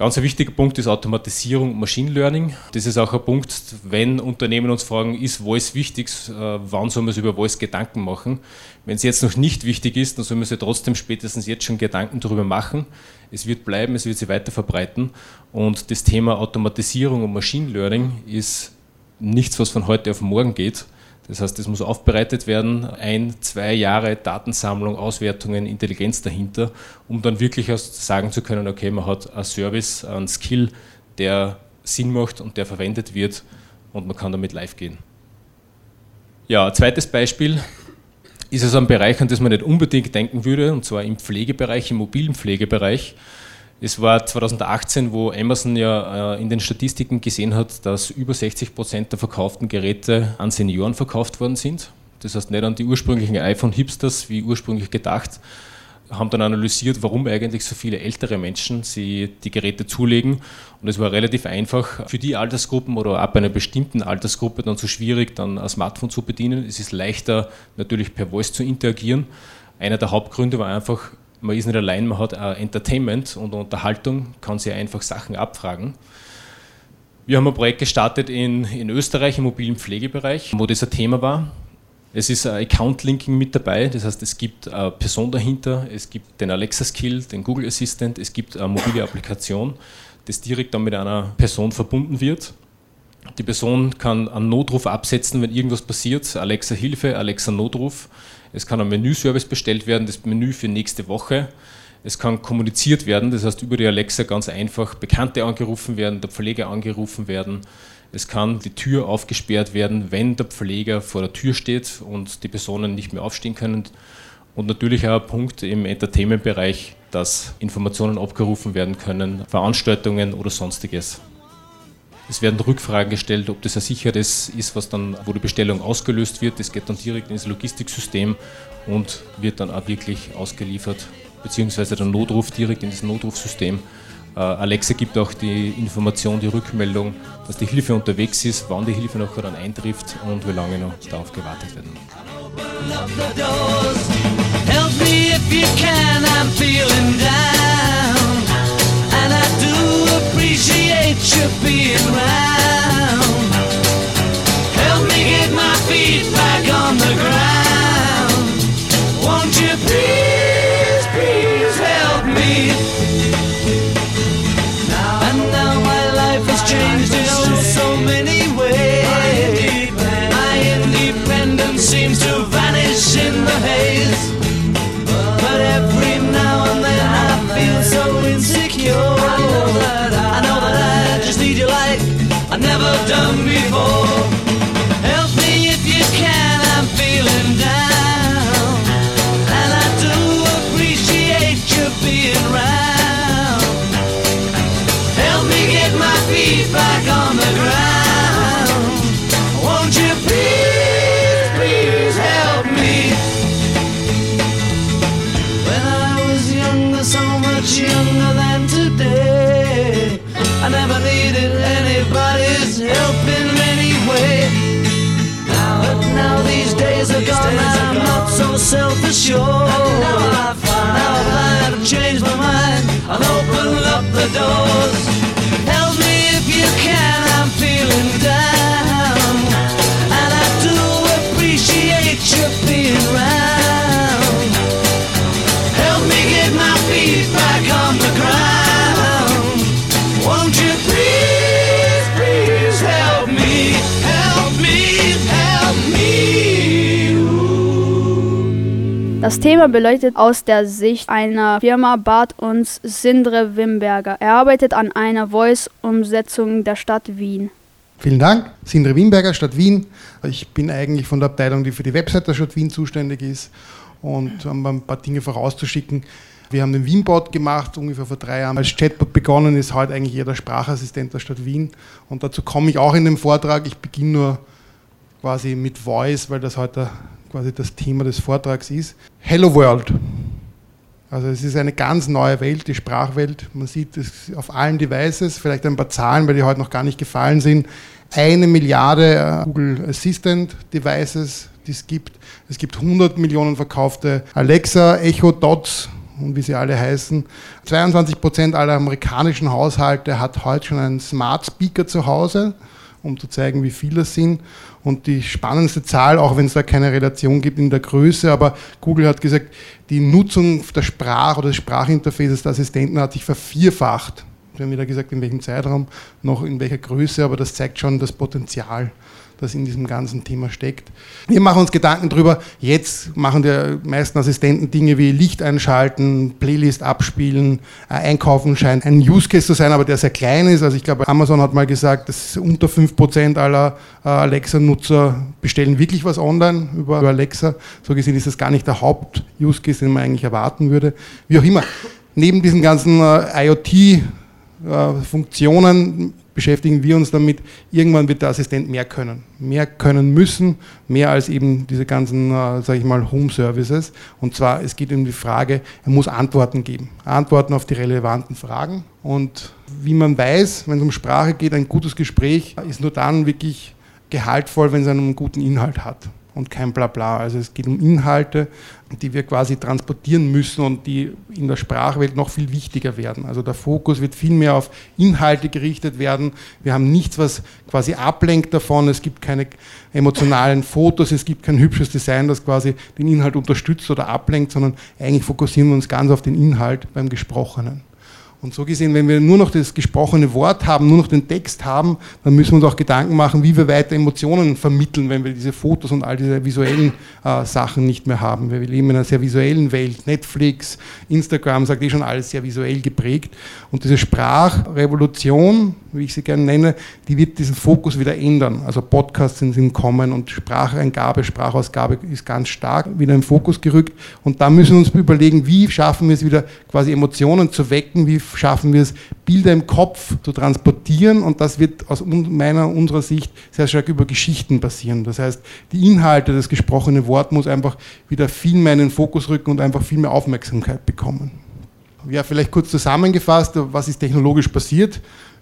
Ganz ein wichtiger Punkt ist Automatisierung und Machine Learning. Das ist auch ein Punkt, wenn Unternehmen uns fragen, ist Voice wichtig, äh, wann soll man sich über Voice Gedanken machen? Wenn es jetzt noch nicht wichtig ist, dann soll man sich trotzdem spätestens jetzt schon Gedanken darüber machen. Es wird bleiben, es wird sich weiter verbreiten. Und das Thema Automatisierung und Machine Learning ist nichts, was von heute auf morgen geht. Das heißt, es muss aufbereitet werden, ein, zwei Jahre Datensammlung, Auswertungen, Intelligenz dahinter, um dann wirklich sagen zu können, okay, man hat einen Service, einen Skill, der Sinn macht und der verwendet wird und man kann damit live gehen. Ja, zweites Beispiel ist also ein Bereich, an das man nicht unbedingt denken würde, und zwar im Pflegebereich, im mobilen Pflegebereich. Es war 2018, wo Amazon ja äh, in den Statistiken gesehen hat, dass über 60 Prozent der verkauften Geräte an Senioren verkauft worden sind. Das heißt nicht an die ursprünglichen iPhone-Hipsters, wie ursprünglich gedacht, haben dann analysiert, warum eigentlich so viele ältere Menschen sie die Geräte zulegen. Und es war relativ einfach für die Altersgruppen oder ab einer bestimmten Altersgruppe dann so schwierig, dann ein Smartphone zu bedienen. Es ist leichter, natürlich per Voice zu interagieren. Einer der Hauptgründe war einfach, man ist nicht allein, man hat Entertainment und Unterhaltung, kann sich einfach Sachen abfragen. Wir haben ein Projekt gestartet in, in Österreich im mobilen Pflegebereich, wo das ein Thema war. Es ist ein Account-Linking mit dabei, das heißt, es gibt eine Person dahinter, es gibt den Alexa-Skill, den Google Assistant, es gibt eine mobile Applikation, das direkt dann mit einer Person verbunden wird. Die Person kann einen Notruf absetzen, wenn irgendwas passiert. Alexa Hilfe, Alexa Notruf. Es kann ein Menüservice bestellt werden, das Menü für nächste Woche. Es kann kommuniziert werden, das heißt über die Alexa ganz einfach Bekannte angerufen werden, der Pfleger angerufen werden. Es kann die Tür aufgesperrt werden, wenn der Pfleger vor der Tür steht und die Personen nicht mehr aufstehen können. Und natürlich auch ein Punkt im Entertainment-Bereich, dass Informationen abgerufen werden können, Veranstaltungen oder sonstiges. Es werden Rückfragen gestellt, ob das ein sicheres ist, was dann, wo die Bestellung ausgelöst wird. Das geht dann direkt ins Logistiksystem und wird dann auch wirklich ausgeliefert, beziehungsweise der Notruf direkt in das Notrufsystem. Äh, Alexa gibt auch die Information, die Rückmeldung, dass die Hilfe unterwegs ist, wann die Hilfe nachher dann eintrifft und wie lange noch darauf gewartet werden Help me if you can, I'm feeling down. Appreciate you being round. Help me get my feet back on the ground. Won't you please, please help me? And now my life has changed in oh so many ways. My independence seems to vanish in the haze. Not so self-assured. Now I find I've changed my mind, I'll open up the doors. Help me if you can, I'm feeling down. Das Thema beleuchtet aus der Sicht einer Firma Bart uns Sindre Wimberger. Er arbeitet an einer Voice-Umsetzung der Stadt Wien. Vielen Dank. Sindre Wimberger, Stadt Wien. Ich bin eigentlich von der Abteilung, die für die Website der Stadt Wien zuständig ist und um ein paar Dinge vorauszuschicken. Wir haben den Wienbot gemacht, ungefähr vor drei Jahren. Als Chatbot begonnen ist heute eigentlich eher der Sprachassistent der Stadt Wien. Und dazu komme ich auch in dem Vortrag. Ich beginne nur quasi mit Voice, weil das heute quasi das Thema des Vortrags ist. Hello World. Also es ist eine ganz neue Welt, die Sprachwelt. Man sieht es auf allen Devices, vielleicht ein paar Zahlen, weil die heute noch gar nicht gefallen sind. Eine Milliarde äh, Google Assistant Devices, die es gibt. Es gibt 100 Millionen verkaufte Alexa, Echo Dots und wie sie alle heißen. 22 Prozent aller amerikanischen Haushalte hat heute schon einen Smart Speaker zu Hause, um zu zeigen, wie viele es sind. Und die spannendste Zahl, auch wenn es da keine Relation gibt in der Größe, aber Google hat gesagt, die Nutzung der Sprache oder des Sprachinterfaces der Assistenten hat sich vervierfacht. Wir haben wieder gesagt, in welchem Zeitraum, noch in welcher Größe, aber das zeigt schon das Potenzial, das in diesem ganzen Thema steckt. Wir machen uns Gedanken darüber, jetzt machen die meisten Assistenten Dinge wie Licht einschalten, Playlist abspielen, äh, einkaufen scheint ein Use Case zu sein, aber der sehr klein ist. Also ich glaube, Amazon hat mal gesagt, dass unter 5% aller äh, Alexa-Nutzer bestellen wirklich was online über Alexa. So gesehen ist das gar nicht der Haupt-Use Case, den man eigentlich erwarten würde. Wie auch immer, neben diesen ganzen äh, IoT Funktionen beschäftigen wir uns damit, irgendwann wird der Assistent mehr können. Mehr können müssen, mehr als eben diese ganzen, äh, sage ich mal, Home Services. Und zwar, es geht um die Frage, er muss Antworten geben. Antworten auf die relevanten Fragen. Und wie man weiß, wenn es um Sprache geht, ein gutes Gespräch ist nur dann wirklich gehaltvoll, wenn es einen guten Inhalt hat und kein Blabla. Also es geht um Inhalte, die wir quasi transportieren müssen und die in der Sprachwelt noch viel wichtiger werden. Also der Fokus wird viel mehr auf Inhalte gerichtet werden. Wir haben nichts, was quasi ablenkt davon. Es gibt keine emotionalen Fotos, es gibt kein hübsches Design, das quasi den Inhalt unterstützt oder ablenkt, sondern eigentlich fokussieren wir uns ganz auf den Inhalt beim Gesprochenen. Und so gesehen, wenn wir nur noch das gesprochene Wort haben, nur noch den Text haben, dann müssen wir uns auch Gedanken machen, wie wir weiter Emotionen vermitteln, wenn wir diese Fotos und all diese visuellen äh, Sachen nicht mehr haben. Wir leben in einer sehr visuellen Welt. Netflix, Instagram sagt eh schon alles sehr visuell geprägt. Und diese Sprachrevolution, wie ich sie gerne nenne, die wird diesen Fokus wieder ändern. Also Podcasts sind im Kommen und Spracheingabe, Sprachausgabe ist ganz stark wieder im Fokus gerückt. Und da müssen wir uns überlegen, wie schaffen wir es wieder quasi Emotionen zu wecken, wie schaffen wir es, Bilder im Kopf zu transportieren. Und das wird aus meiner, unserer Sicht sehr stark über Geschichten passieren. Das heißt, die Inhalte, das gesprochene Wort muss einfach wieder viel mehr in den Fokus rücken und einfach viel mehr Aufmerksamkeit bekommen. Ja, vielleicht kurz zusammengefasst, was ist technologisch passiert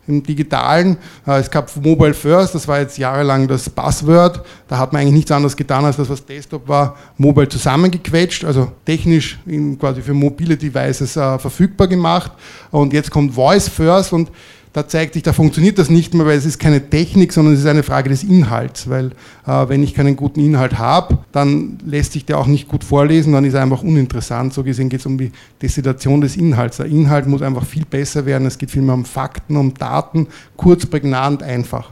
im Digitalen. Äh, es gab Mobile First, das war jetzt jahrelang das Buzzword. Da hat man eigentlich nichts anderes getan, als das, was Desktop war, mobile zusammengequetscht, also technisch quasi für mobile Devices äh, verfügbar gemacht. Und jetzt kommt Voice First und da zeigt sich, da funktioniert das nicht mehr, weil es ist keine Technik, sondern es ist eine Frage des Inhalts, weil äh, wenn ich keinen guten Inhalt habe, dann lässt sich der auch nicht gut vorlesen, dann ist er einfach uninteressant. So gesehen geht es um die Destillation des Inhalts. Der Inhalt muss einfach viel besser werden, es geht viel mehr um Fakten, um Daten, kurz, prägnant, einfach.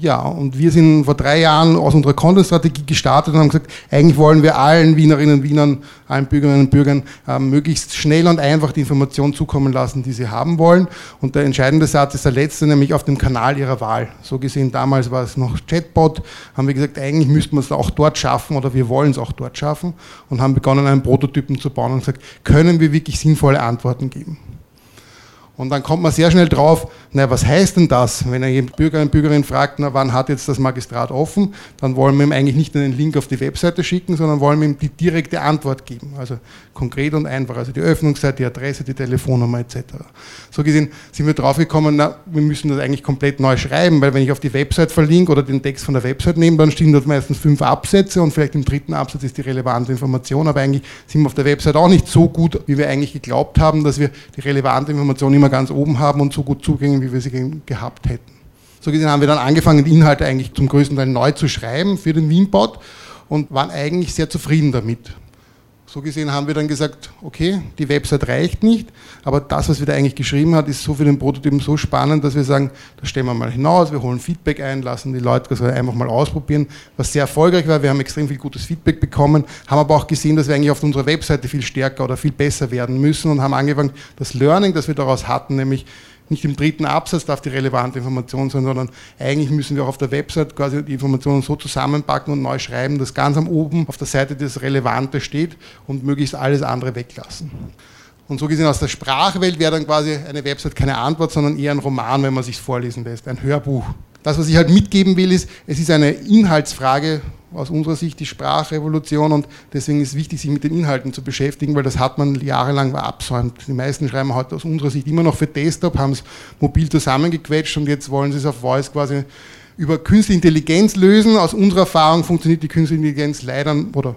Ja, und wir sind vor drei Jahren aus unserer Content-Strategie gestartet und haben gesagt, eigentlich wollen wir allen Wienerinnen und Wienern, allen Bürgerinnen und Bürgern äh, möglichst schnell und einfach die Informationen zukommen lassen, die sie haben wollen. Und der entscheidende Satz ist der letzte, nämlich auf dem Kanal ihrer Wahl. So gesehen, damals war es noch Chatbot, haben wir gesagt, eigentlich müssten wir es auch dort schaffen oder wir wollen es auch dort schaffen und haben begonnen, einen Prototypen zu bauen und gesagt, können wir wirklich sinnvolle Antworten geben. Und dann kommt man sehr schnell drauf, na, was heißt denn das? Wenn er Bürger und Bürgerin fragt, na, wann hat jetzt das Magistrat offen, dann wollen wir ihm eigentlich nicht einen Link auf die Webseite schicken, sondern wollen wir ihm die direkte Antwort geben. Also konkret und einfach, also die Öffnungszeit, die Adresse, die Telefonnummer etc. So gesehen sind wir draufgekommen, na, wir müssen das eigentlich komplett neu schreiben, weil wenn ich auf die Website verlinke oder den Text von der Website nehme, dann stehen dort meistens fünf Absätze und vielleicht im dritten Absatz ist die relevante Information, aber eigentlich sind wir auf der Website auch nicht so gut, wie wir eigentlich geglaubt haben, dass wir die relevante Information immer ganz oben haben und so gut zugänglich, wie wir sie gehabt hätten. So gesehen haben wir dann angefangen, die Inhalte eigentlich zum größten Teil neu zu schreiben für den Wienbot und waren eigentlich sehr zufrieden damit. So gesehen haben wir dann gesagt, okay, die Website reicht nicht, aber das, was wir da eigentlich geschrieben haben, ist so für den Prototypen so spannend, dass wir sagen, das stellen wir mal hinaus, wir holen Feedback ein, lassen die Leute das einfach mal ausprobieren, was sehr erfolgreich war. Wir haben extrem viel gutes Feedback bekommen, haben aber auch gesehen, dass wir eigentlich auf unserer Webseite viel stärker oder viel besser werden müssen und haben angefangen, das Learning, das wir daraus hatten, nämlich nicht im dritten Absatz darf die relevante Information sein, sondern eigentlich müssen wir auch auf der Website quasi die Informationen so zusammenpacken und neu schreiben, dass ganz am oben auf der Seite das Relevante steht und möglichst alles andere weglassen. Und so gesehen aus der Sprachwelt wäre dann quasi eine Website keine Antwort, sondern eher ein Roman, wenn man sich vorlesen lässt, ein Hörbuch. Das, was ich halt mitgeben will, ist, es ist eine Inhaltsfrage, aus unserer Sicht die Sprachrevolution und deswegen ist es wichtig, sich mit den Inhalten zu beschäftigen, weil das hat man jahrelang absäumt. Die meisten schreiben heute aus unserer Sicht immer noch für Desktop, haben es mobil zusammengequetscht und jetzt wollen sie es auf Voice quasi über künstliche Intelligenz lösen. Aus unserer Erfahrung funktioniert die künstliche Intelligenz leider, oder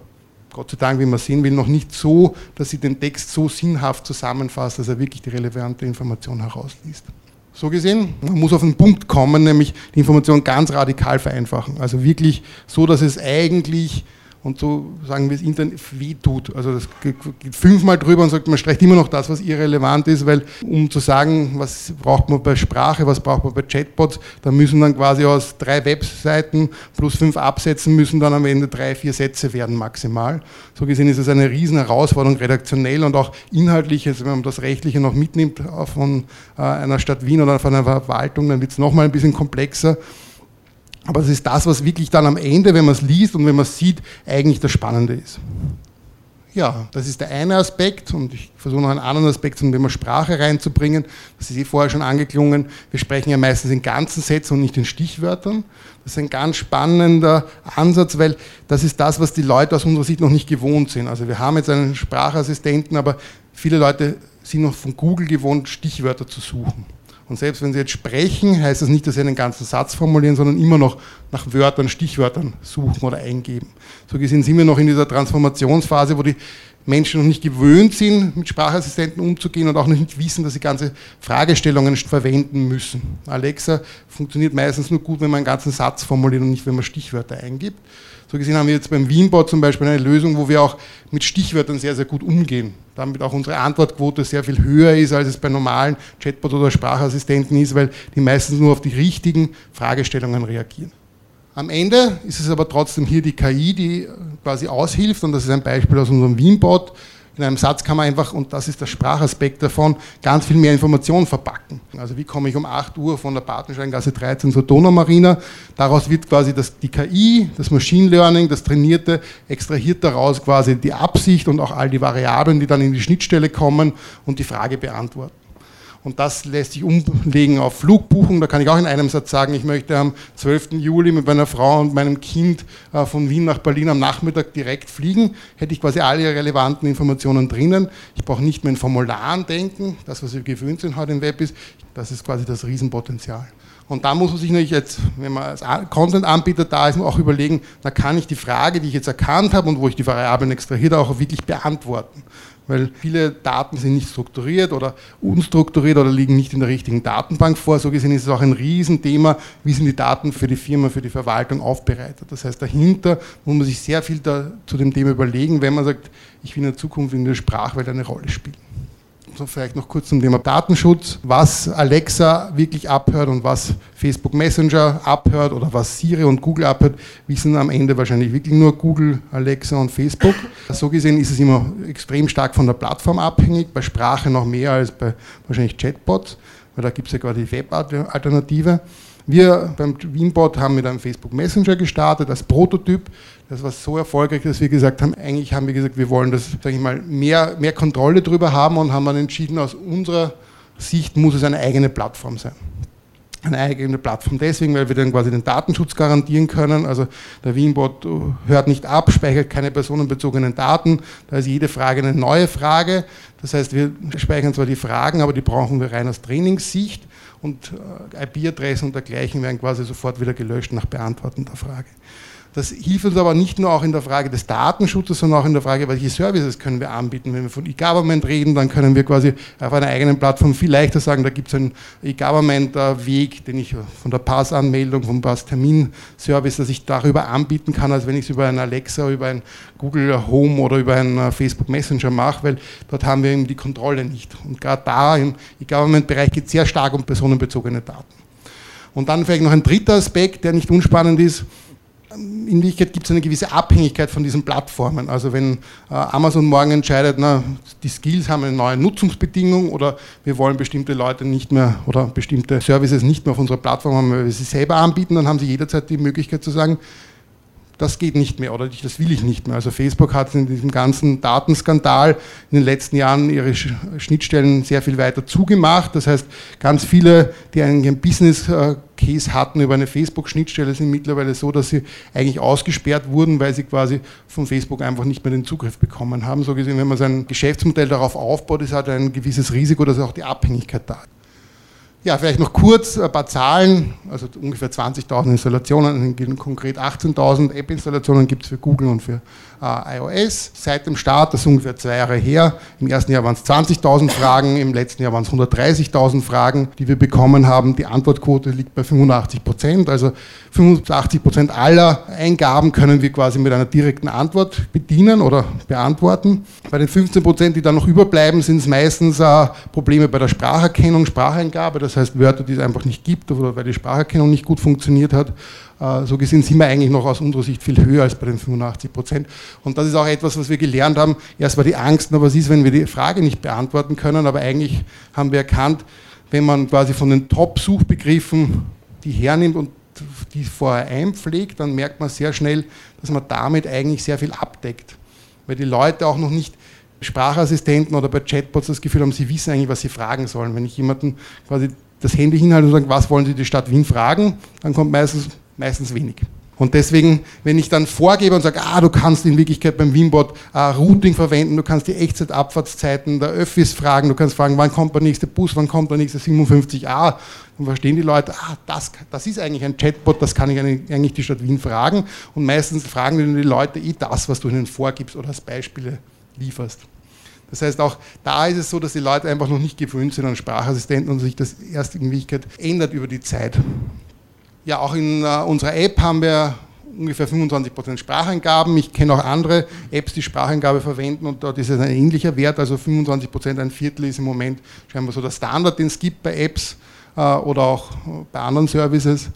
Gott sei Dank, wie man sehen will, noch nicht so, dass sie den Text so sinnhaft zusammenfasst, dass er wirklich die relevante Information herausliest. So gesehen, man muss auf den Punkt kommen, nämlich die Information ganz radikal vereinfachen. Also wirklich so, dass es eigentlich und so sagen wir es Internet wehtut. Also das geht fünfmal drüber und sagt, man streicht immer noch das, was irrelevant ist, weil um zu sagen, was braucht man bei Sprache, was braucht man bei Chatbots, da müssen dann quasi aus drei Webseiten plus fünf Absätzen müssen dann am Ende drei, vier Sätze werden maximal. So gesehen ist es eine riesen Herausforderung, redaktionell und auch inhaltlich, also wenn man das Rechtliche noch mitnimmt von äh, einer Stadt Wien oder von einer Verwaltung, dann wird es nochmal ein bisschen komplexer. Aber das ist das, was wirklich dann am Ende, wenn man es liest und wenn man es sieht, eigentlich das Spannende ist. Ja, das ist der eine Aspekt und ich versuche noch einen anderen Aspekt um Thema Sprache reinzubringen. Das ist eh vorher schon angeklungen. Wir sprechen ja meistens in ganzen Sätzen und nicht in Stichwörtern. Das ist ein ganz spannender Ansatz, weil das ist das, was die Leute aus unserer Sicht noch nicht gewohnt sind. Also wir haben jetzt einen Sprachassistenten, aber viele Leute sind noch von Google gewohnt, Stichwörter zu suchen. Und selbst wenn Sie jetzt sprechen, heißt das nicht, dass Sie einen ganzen Satz formulieren, sondern immer noch nach Wörtern, Stichwörtern suchen oder eingeben. So gesehen sind wir noch in dieser Transformationsphase, wo die Menschen noch nicht gewöhnt sind, mit Sprachassistenten umzugehen und auch noch nicht wissen, dass sie ganze Fragestellungen verwenden müssen. Alexa funktioniert meistens nur gut, wenn man einen ganzen Satz formuliert und nicht, wenn man Stichwörter eingibt. So gesehen haben wir jetzt beim Wienbot zum Beispiel eine Lösung, wo wir auch mit Stichwörtern sehr, sehr gut umgehen. Damit auch unsere Antwortquote sehr viel höher ist, als es bei normalen Chatbot oder Sprachassistenten ist, weil die meistens nur auf die richtigen Fragestellungen reagieren. Am Ende ist es aber trotzdem hier die KI, die quasi aushilft, und das ist ein Beispiel aus unserem Wienbot. In einem Satz kann man einfach, und das ist der Sprachaspekt davon, ganz viel mehr Informationen verpacken. Also wie komme ich um 8 Uhr von der Bartensteingasse 13 zur Donaumarina? Daraus wird quasi das, die KI, das Machine Learning, das Trainierte, extrahiert daraus quasi die Absicht und auch all die Variablen, die dann in die Schnittstelle kommen und die Frage beantworten. Und das lässt sich umlegen auf Flugbuchung. Da kann ich auch in einem Satz sagen, ich möchte am 12. Juli mit meiner Frau und meinem Kind äh, von Wien nach Berlin am Nachmittag direkt fliegen. Hätte ich quasi alle relevanten Informationen drinnen. Ich brauche nicht mehr in Formularen denken. Das, was wir gewöhnt sind heute im Web ist, das ist quasi das Riesenpotenzial. Und da muss man sich natürlich jetzt, wenn man als Content-Anbieter da ist, auch überlegen, da kann ich die Frage, die ich jetzt erkannt habe und wo ich die Variablen extrahiert, auch wirklich beantworten weil viele Daten sind nicht strukturiert oder unstrukturiert oder liegen nicht in der richtigen Datenbank vor. So gesehen ist es auch ein Riesenthema, wie sind die Daten für die Firma, für die Verwaltung aufbereitet. Das heißt, dahinter muss man sich sehr viel da, zu dem Thema überlegen, wenn man sagt, ich will in der Zukunft in der Sprachwelt eine Rolle spielen. So vielleicht noch kurz zum Thema Datenschutz, was Alexa wirklich abhört und was Facebook Messenger abhört oder was Siri und Google abhört, wissen am Ende wahrscheinlich wirklich nur Google, Alexa und Facebook. So gesehen ist es immer extrem stark von der Plattform abhängig, bei Sprache noch mehr als bei wahrscheinlich Chatbots, weil da gibt es ja gerade die Web-Alternative. Wir beim Wienbot haben mit einem Facebook Messenger gestartet als Prototyp. Das war so erfolgreich, dass wir gesagt haben, eigentlich haben wir gesagt, wir wollen das, sage ich mal, mehr, mehr Kontrolle darüber haben und haben dann entschieden, aus unserer Sicht muss es eine eigene Plattform sein. Eine eigene Plattform deswegen, weil wir dann quasi den Datenschutz garantieren können. Also der Wienbot hört nicht ab, speichert keine personenbezogenen Daten. Da ist jede Frage eine neue Frage. Das heißt, wir speichern zwar die Fragen, aber die brauchen wir rein aus Trainingssicht und äh, IP-Adressen und dergleichen werden quasi sofort wieder gelöscht nach Beantworten der Frage. Das hilft uns aber nicht nur auch in der Frage des Datenschutzes, sondern auch in der Frage, welche Services können wir anbieten. Wenn wir von E-Government reden, dann können wir quasi auf einer eigenen Plattform viel leichter sagen, da gibt es einen E-Government-Weg, den ich von der Passanmeldung, vom Pass-Termin-Service, dass ich darüber anbieten kann, als wenn ich es über ein Alexa, über ein Google Home oder über einen äh, Facebook Messenger mache, weil dort haben wir eben die Kontrolle nicht. Und gerade da im E-Government-Bereich geht es sehr stark um personenbezogene Daten. Und dann vielleicht noch ein dritter Aspekt, der nicht unspannend ist in Wirklichkeit gibt es eine gewisse Abhängigkeit von diesen Plattformen. Also wenn äh, Amazon morgen entscheidet, na, die Skills haben eine neue Nutzungsbedingung oder wir wollen bestimmte Leute nicht mehr oder bestimmte Services nicht mehr auf unserer Plattform haben, weil wir sie selber anbieten, dann haben sie jederzeit die Möglichkeit zu sagen, das geht nicht mehr oder das will ich nicht mehr. Also Facebook hat in diesem ganzen Datenskandal in den letzten Jahren ihre Schnittstellen sehr viel weiter zugemacht. Das heißt, ganz viele, die einen Business Case hatten über eine Facebook-Schnittstelle, sind mittlerweile so, dass sie eigentlich ausgesperrt wurden, weil sie quasi von Facebook einfach nicht mehr den Zugriff bekommen haben. So gesehen, wenn man sein Geschäftsmodell darauf aufbaut, ist halt ein gewisses Risiko, dass auch die Abhängigkeit da ist. Ja, vielleicht noch kurz ein paar Zahlen. Also ungefähr 20.000 Installationen, konkret 18.000 App-Installationen gibt es für Google und für äh, iOS. Seit dem Start, das ist ungefähr zwei Jahre her, im ersten Jahr waren es 20.000 Fragen, im letzten Jahr waren es 130.000 Fragen, die wir bekommen haben. Die Antwortquote liegt bei 85 Prozent. Also 85 Prozent aller Eingaben können wir quasi mit einer direkten Antwort bedienen oder beantworten. Bei den 15 Prozent, die dann noch überbleiben, sind es meistens äh, Probleme bei der Spracherkennung, Spracheingabe. Das heißt Wörter, die es einfach nicht gibt oder weil die Spracherkennung nicht gut funktioniert hat. Äh, so gesehen sind wir eigentlich noch aus unserer Sicht viel höher als bei den 85 Prozent. Und das ist auch etwas, was wir gelernt haben. Erst war die Angst, na, was ist, wenn wir die Frage nicht beantworten können, aber eigentlich haben wir erkannt, wenn man quasi von den Top-Suchbegriffen die hernimmt und die vorher einpflegt, dann merkt man sehr schnell, dass man damit eigentlich sehr viel abdeckt. Weil die Leute auch noch nicht Sprachassistenten oder bei Chatbots das Gefühl haben, sie wissen eigentlich, was sie fragen sollen. Wenn ich jemanden quasi das Handy hinhalte und sage, was wollen Sie die Stadt Wien fragen, dann kommt meistens, meistens wenig. Und deswegen, wenn ich dann vorgebe und sage, ah, du kannst in Wirklichkeit beim Wimbot äh, Routing verwenden, du kannst die Echtzeitabfahrtszeiten der Öffis fragen, du kannst fragen, wann kommt der nächste Bus, wann kommt der nächste 57a, dann verstehen die Leute, ah, das, das ist eigentlich ein Chatbot, das kann ich eigentlich die Stadt Wien fragen. Und meistens fragen die Leute eh das, was du ihnen vorgibst oder als Beispiele lieferst. Das heißt, auch da ist es so, dass die Leute einfach noch nicht gewöhnt sind an Sprachassistenten und sich das erst in Wirklichkeit ändert über die Zeit. Ja, auch in uh, unserer App haben wir ungefähr 25% Spracheingaben. Ich kenne auch andere Apps, die Spracheingabe verwenden und dort ist es ein ähnlicher Wert, also 25%, ein Viertel ist im Moment scheinbar so der Standard, den es gibt bei Apps uh, oder auch bei anderen Services.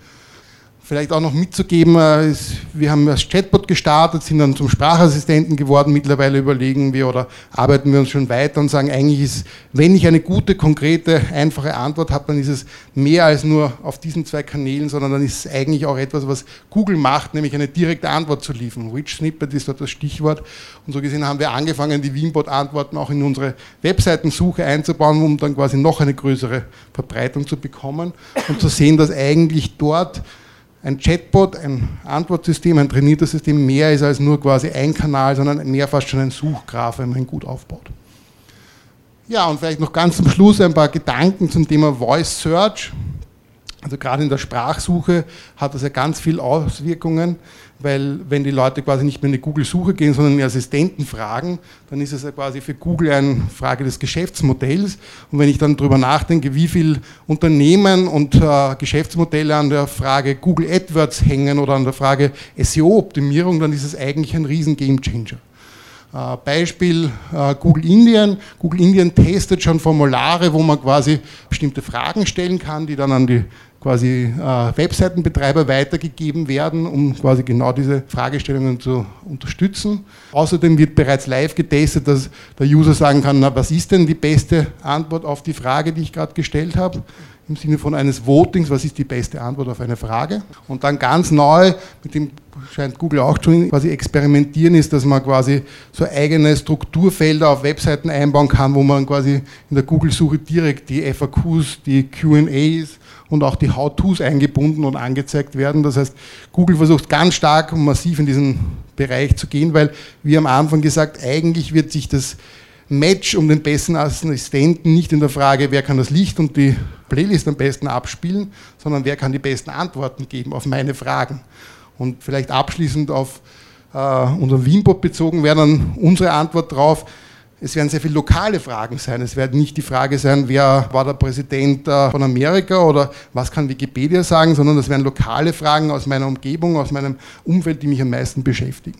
Vielleicht auch noch mitzugeben, äh, ist, wir haben als Chatbot gestartet, sind dann zum Sprachassistenten geworden. Mittlerweile überlegen wir oder arbeiten wir uns schon weiter und sagen, eigentlich ist, wenn ich eine gute, konkrete, einfache Antwort habe, dann ist es mehr als nur auf diesen zwei Kanälen, sondern dann ist es eigentlich auch etwas, was Google macht, nämlich eine direkte Antwort zu liefern. Rich Snippet ist dort das Stichwort. Und so gesehen haben wir angefangen, die Wienbot-Antworten auch in unsere Webseitensuche einzubauen, um dann quasi noch eine größere Verbreitung zu bekommen und zu sehen, dass eigentlich dort ein Chatbot, ein Antwortsystem, ein trainiertes System mehr ist als nur quasi ein Kanal, sondern mehr fast schon ein Suchgraph, wenn man ihn gut aufbaut. Ja, und vielleicht noch ganz zum Schluss ein paar Gedanken zum Thema Voice Search. Also gerade in der Sprachsuche hat das ja ganz viele Auswirkungen weil wenn die Leute quasi nicht mehr in die Google-Suche gehen, sondern die Assistenten fragen, dann ist es ja quasi für Google eine Frage des Geschäftsmodells. Und wenn ich dann darüber nachdenke, wie viele Unternehmen und äh, Geschäftsmodelle an der Frage Google AdWords hängen oder an der Frage SEO-Optimierung, dann ist es eigentlich ein riesen Gamechanger. Äh, Beispiel äh, Google Indien. Google Indien testet schon Formulare, wo man quasi bestimmte Fragen stellen kann, die dann an die quasi äh, Webseitenbetreiber weitergegeben werden, um quasi genau diese Fragestellungen zu unterstützen. Außerdem wird bereits live getestet, dass der User sagen kann, na, was ist denn die beste Antwort auf die Frage, die ich gerade gestellt habe? Im Sinne von eines Votings, was ist die beste Antwort auf eine Frage? Und dann ganz neu, mit dem scheint Google auch schon quasi experimentieren, ist, dass man quasi so eigene Strukturfelder auf Webseiten einbauen kann, wo man quasi in der Google-Suche direkt die FAQs, die QAs und auch die How-Tos eingebunden und angezeigt werden. Das heißt, Google versucht ganz stark und massiv in diesen Bereich zu gehen, weil, wie am Anfang gesagt, eigentlich wird sich das Match um den besten Assistenten nicht in der Frage, wer kann das Licht und die Playlist am besten abspielen, sondern wer kann die besten Antworten geben auf meine Fragen. Und vielleicht abschließend auf äh, unseren Wienbot bezogen wäre dann unsere Antwort darauf, es werden sehr viele lokale Fragen sein. Es wird nicht die Frage sein, wer war der Präsident äh, von Amerika oder was kann Wikipedia sagen, sondern es werden lokale Fragen aus meiner Umgebung, aus meinem Umfeld, die mich am meisten beschäftigen.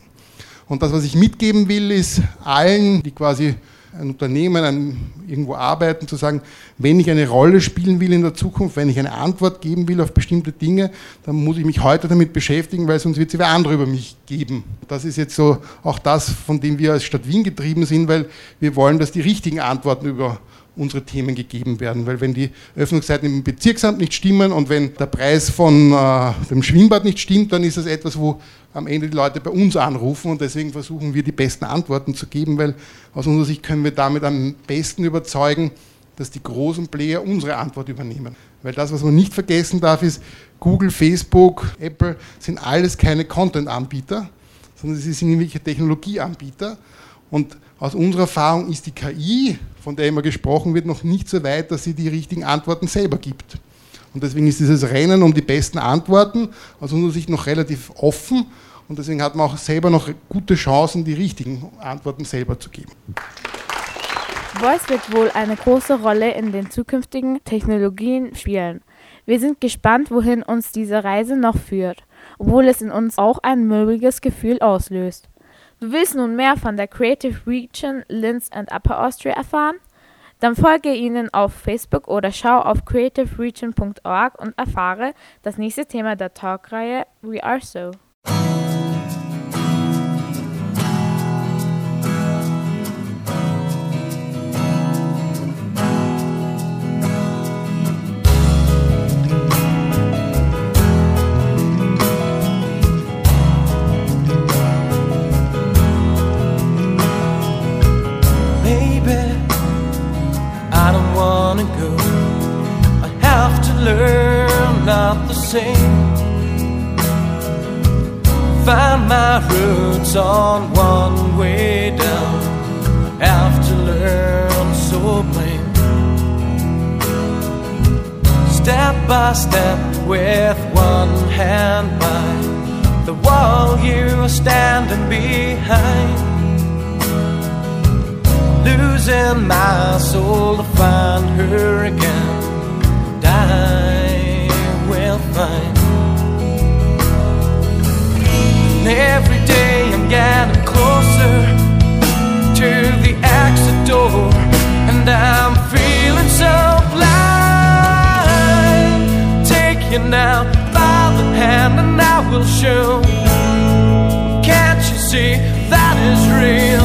Und das, was ich mitgeben will, ist allen, die quasi ein Unternehmen, ein, irgendwo arbeiten, zu sagen, wenn ich eine Rolle spielen will in der Zukunft, wenn ich eine Antwort geben will auf bestimmte Dinge, dann muss ich mich heute damit beschäftigen, weil sonst wird es wer andere über mich geben. Das ist jetzt so auch das, von dem wir als Stadt Wien getrieben sind, weil wir wollen, dass die richtigen Antworten über unsere Themen gegeben werden. Weil wenn die Öffnungszeiten im Bezirksamt nicht stimmen und wenn der Preis von äh, dem Schwimmbad nicht stimmt, dann ist das etwas, wo am Ende die Leute bei uns anrufen und deswegen versuchen wir die besten Antworten zu geben, weil aus unserer Sicht können wir damit am besten überzeugen, dass die großen Player unsere Antwort übernehmen. Weil das, was man nicht vergessen darf, ist, Google, Facebook, Apple sind alles keine Content-Anbieter, sondern sie sind irgendwelche Technologieanbieter. Und aus unserer Erfahrung ist die KI von der immer gesprochen wird, noch nicht so weit, dass sie die richtigen Antworten selber gibt. Und deswegen ist dieses Rennen um die besten Antworten aus unserer Sicht noch relativ offen und deswegen hat man auch selber noch gute Chancen, die richtigen Antworten selber zu geben. Voice wird wohl eine große Rolle in den zukünftigen Technologien spielen. Wir sind gespannt, wohin uns diese Reise noch führt, obwohl es in uns auch ein mulmiges Gefühl auslöst. Du willst nun mehr von der Creative Region Linz and Upper Austria erfahren? Dann folge ihnen auf Facebook oder schau auf creativeregion.org und erfahre das nächste Thema der Talkreihe We Are So. Step with one hand by the wall you are standing behind. Losing my soul to find her again. Die will find. And every day I'm getting closer to the exit door, and I'm down by the hand and I will show. Can't you see that is real?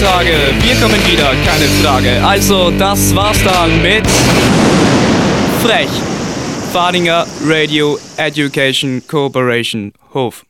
Tage. Wir kommen wieder, keine Frage. Also, das war's dann mit Frech. Fadinger Radio Education Cooperation Hof.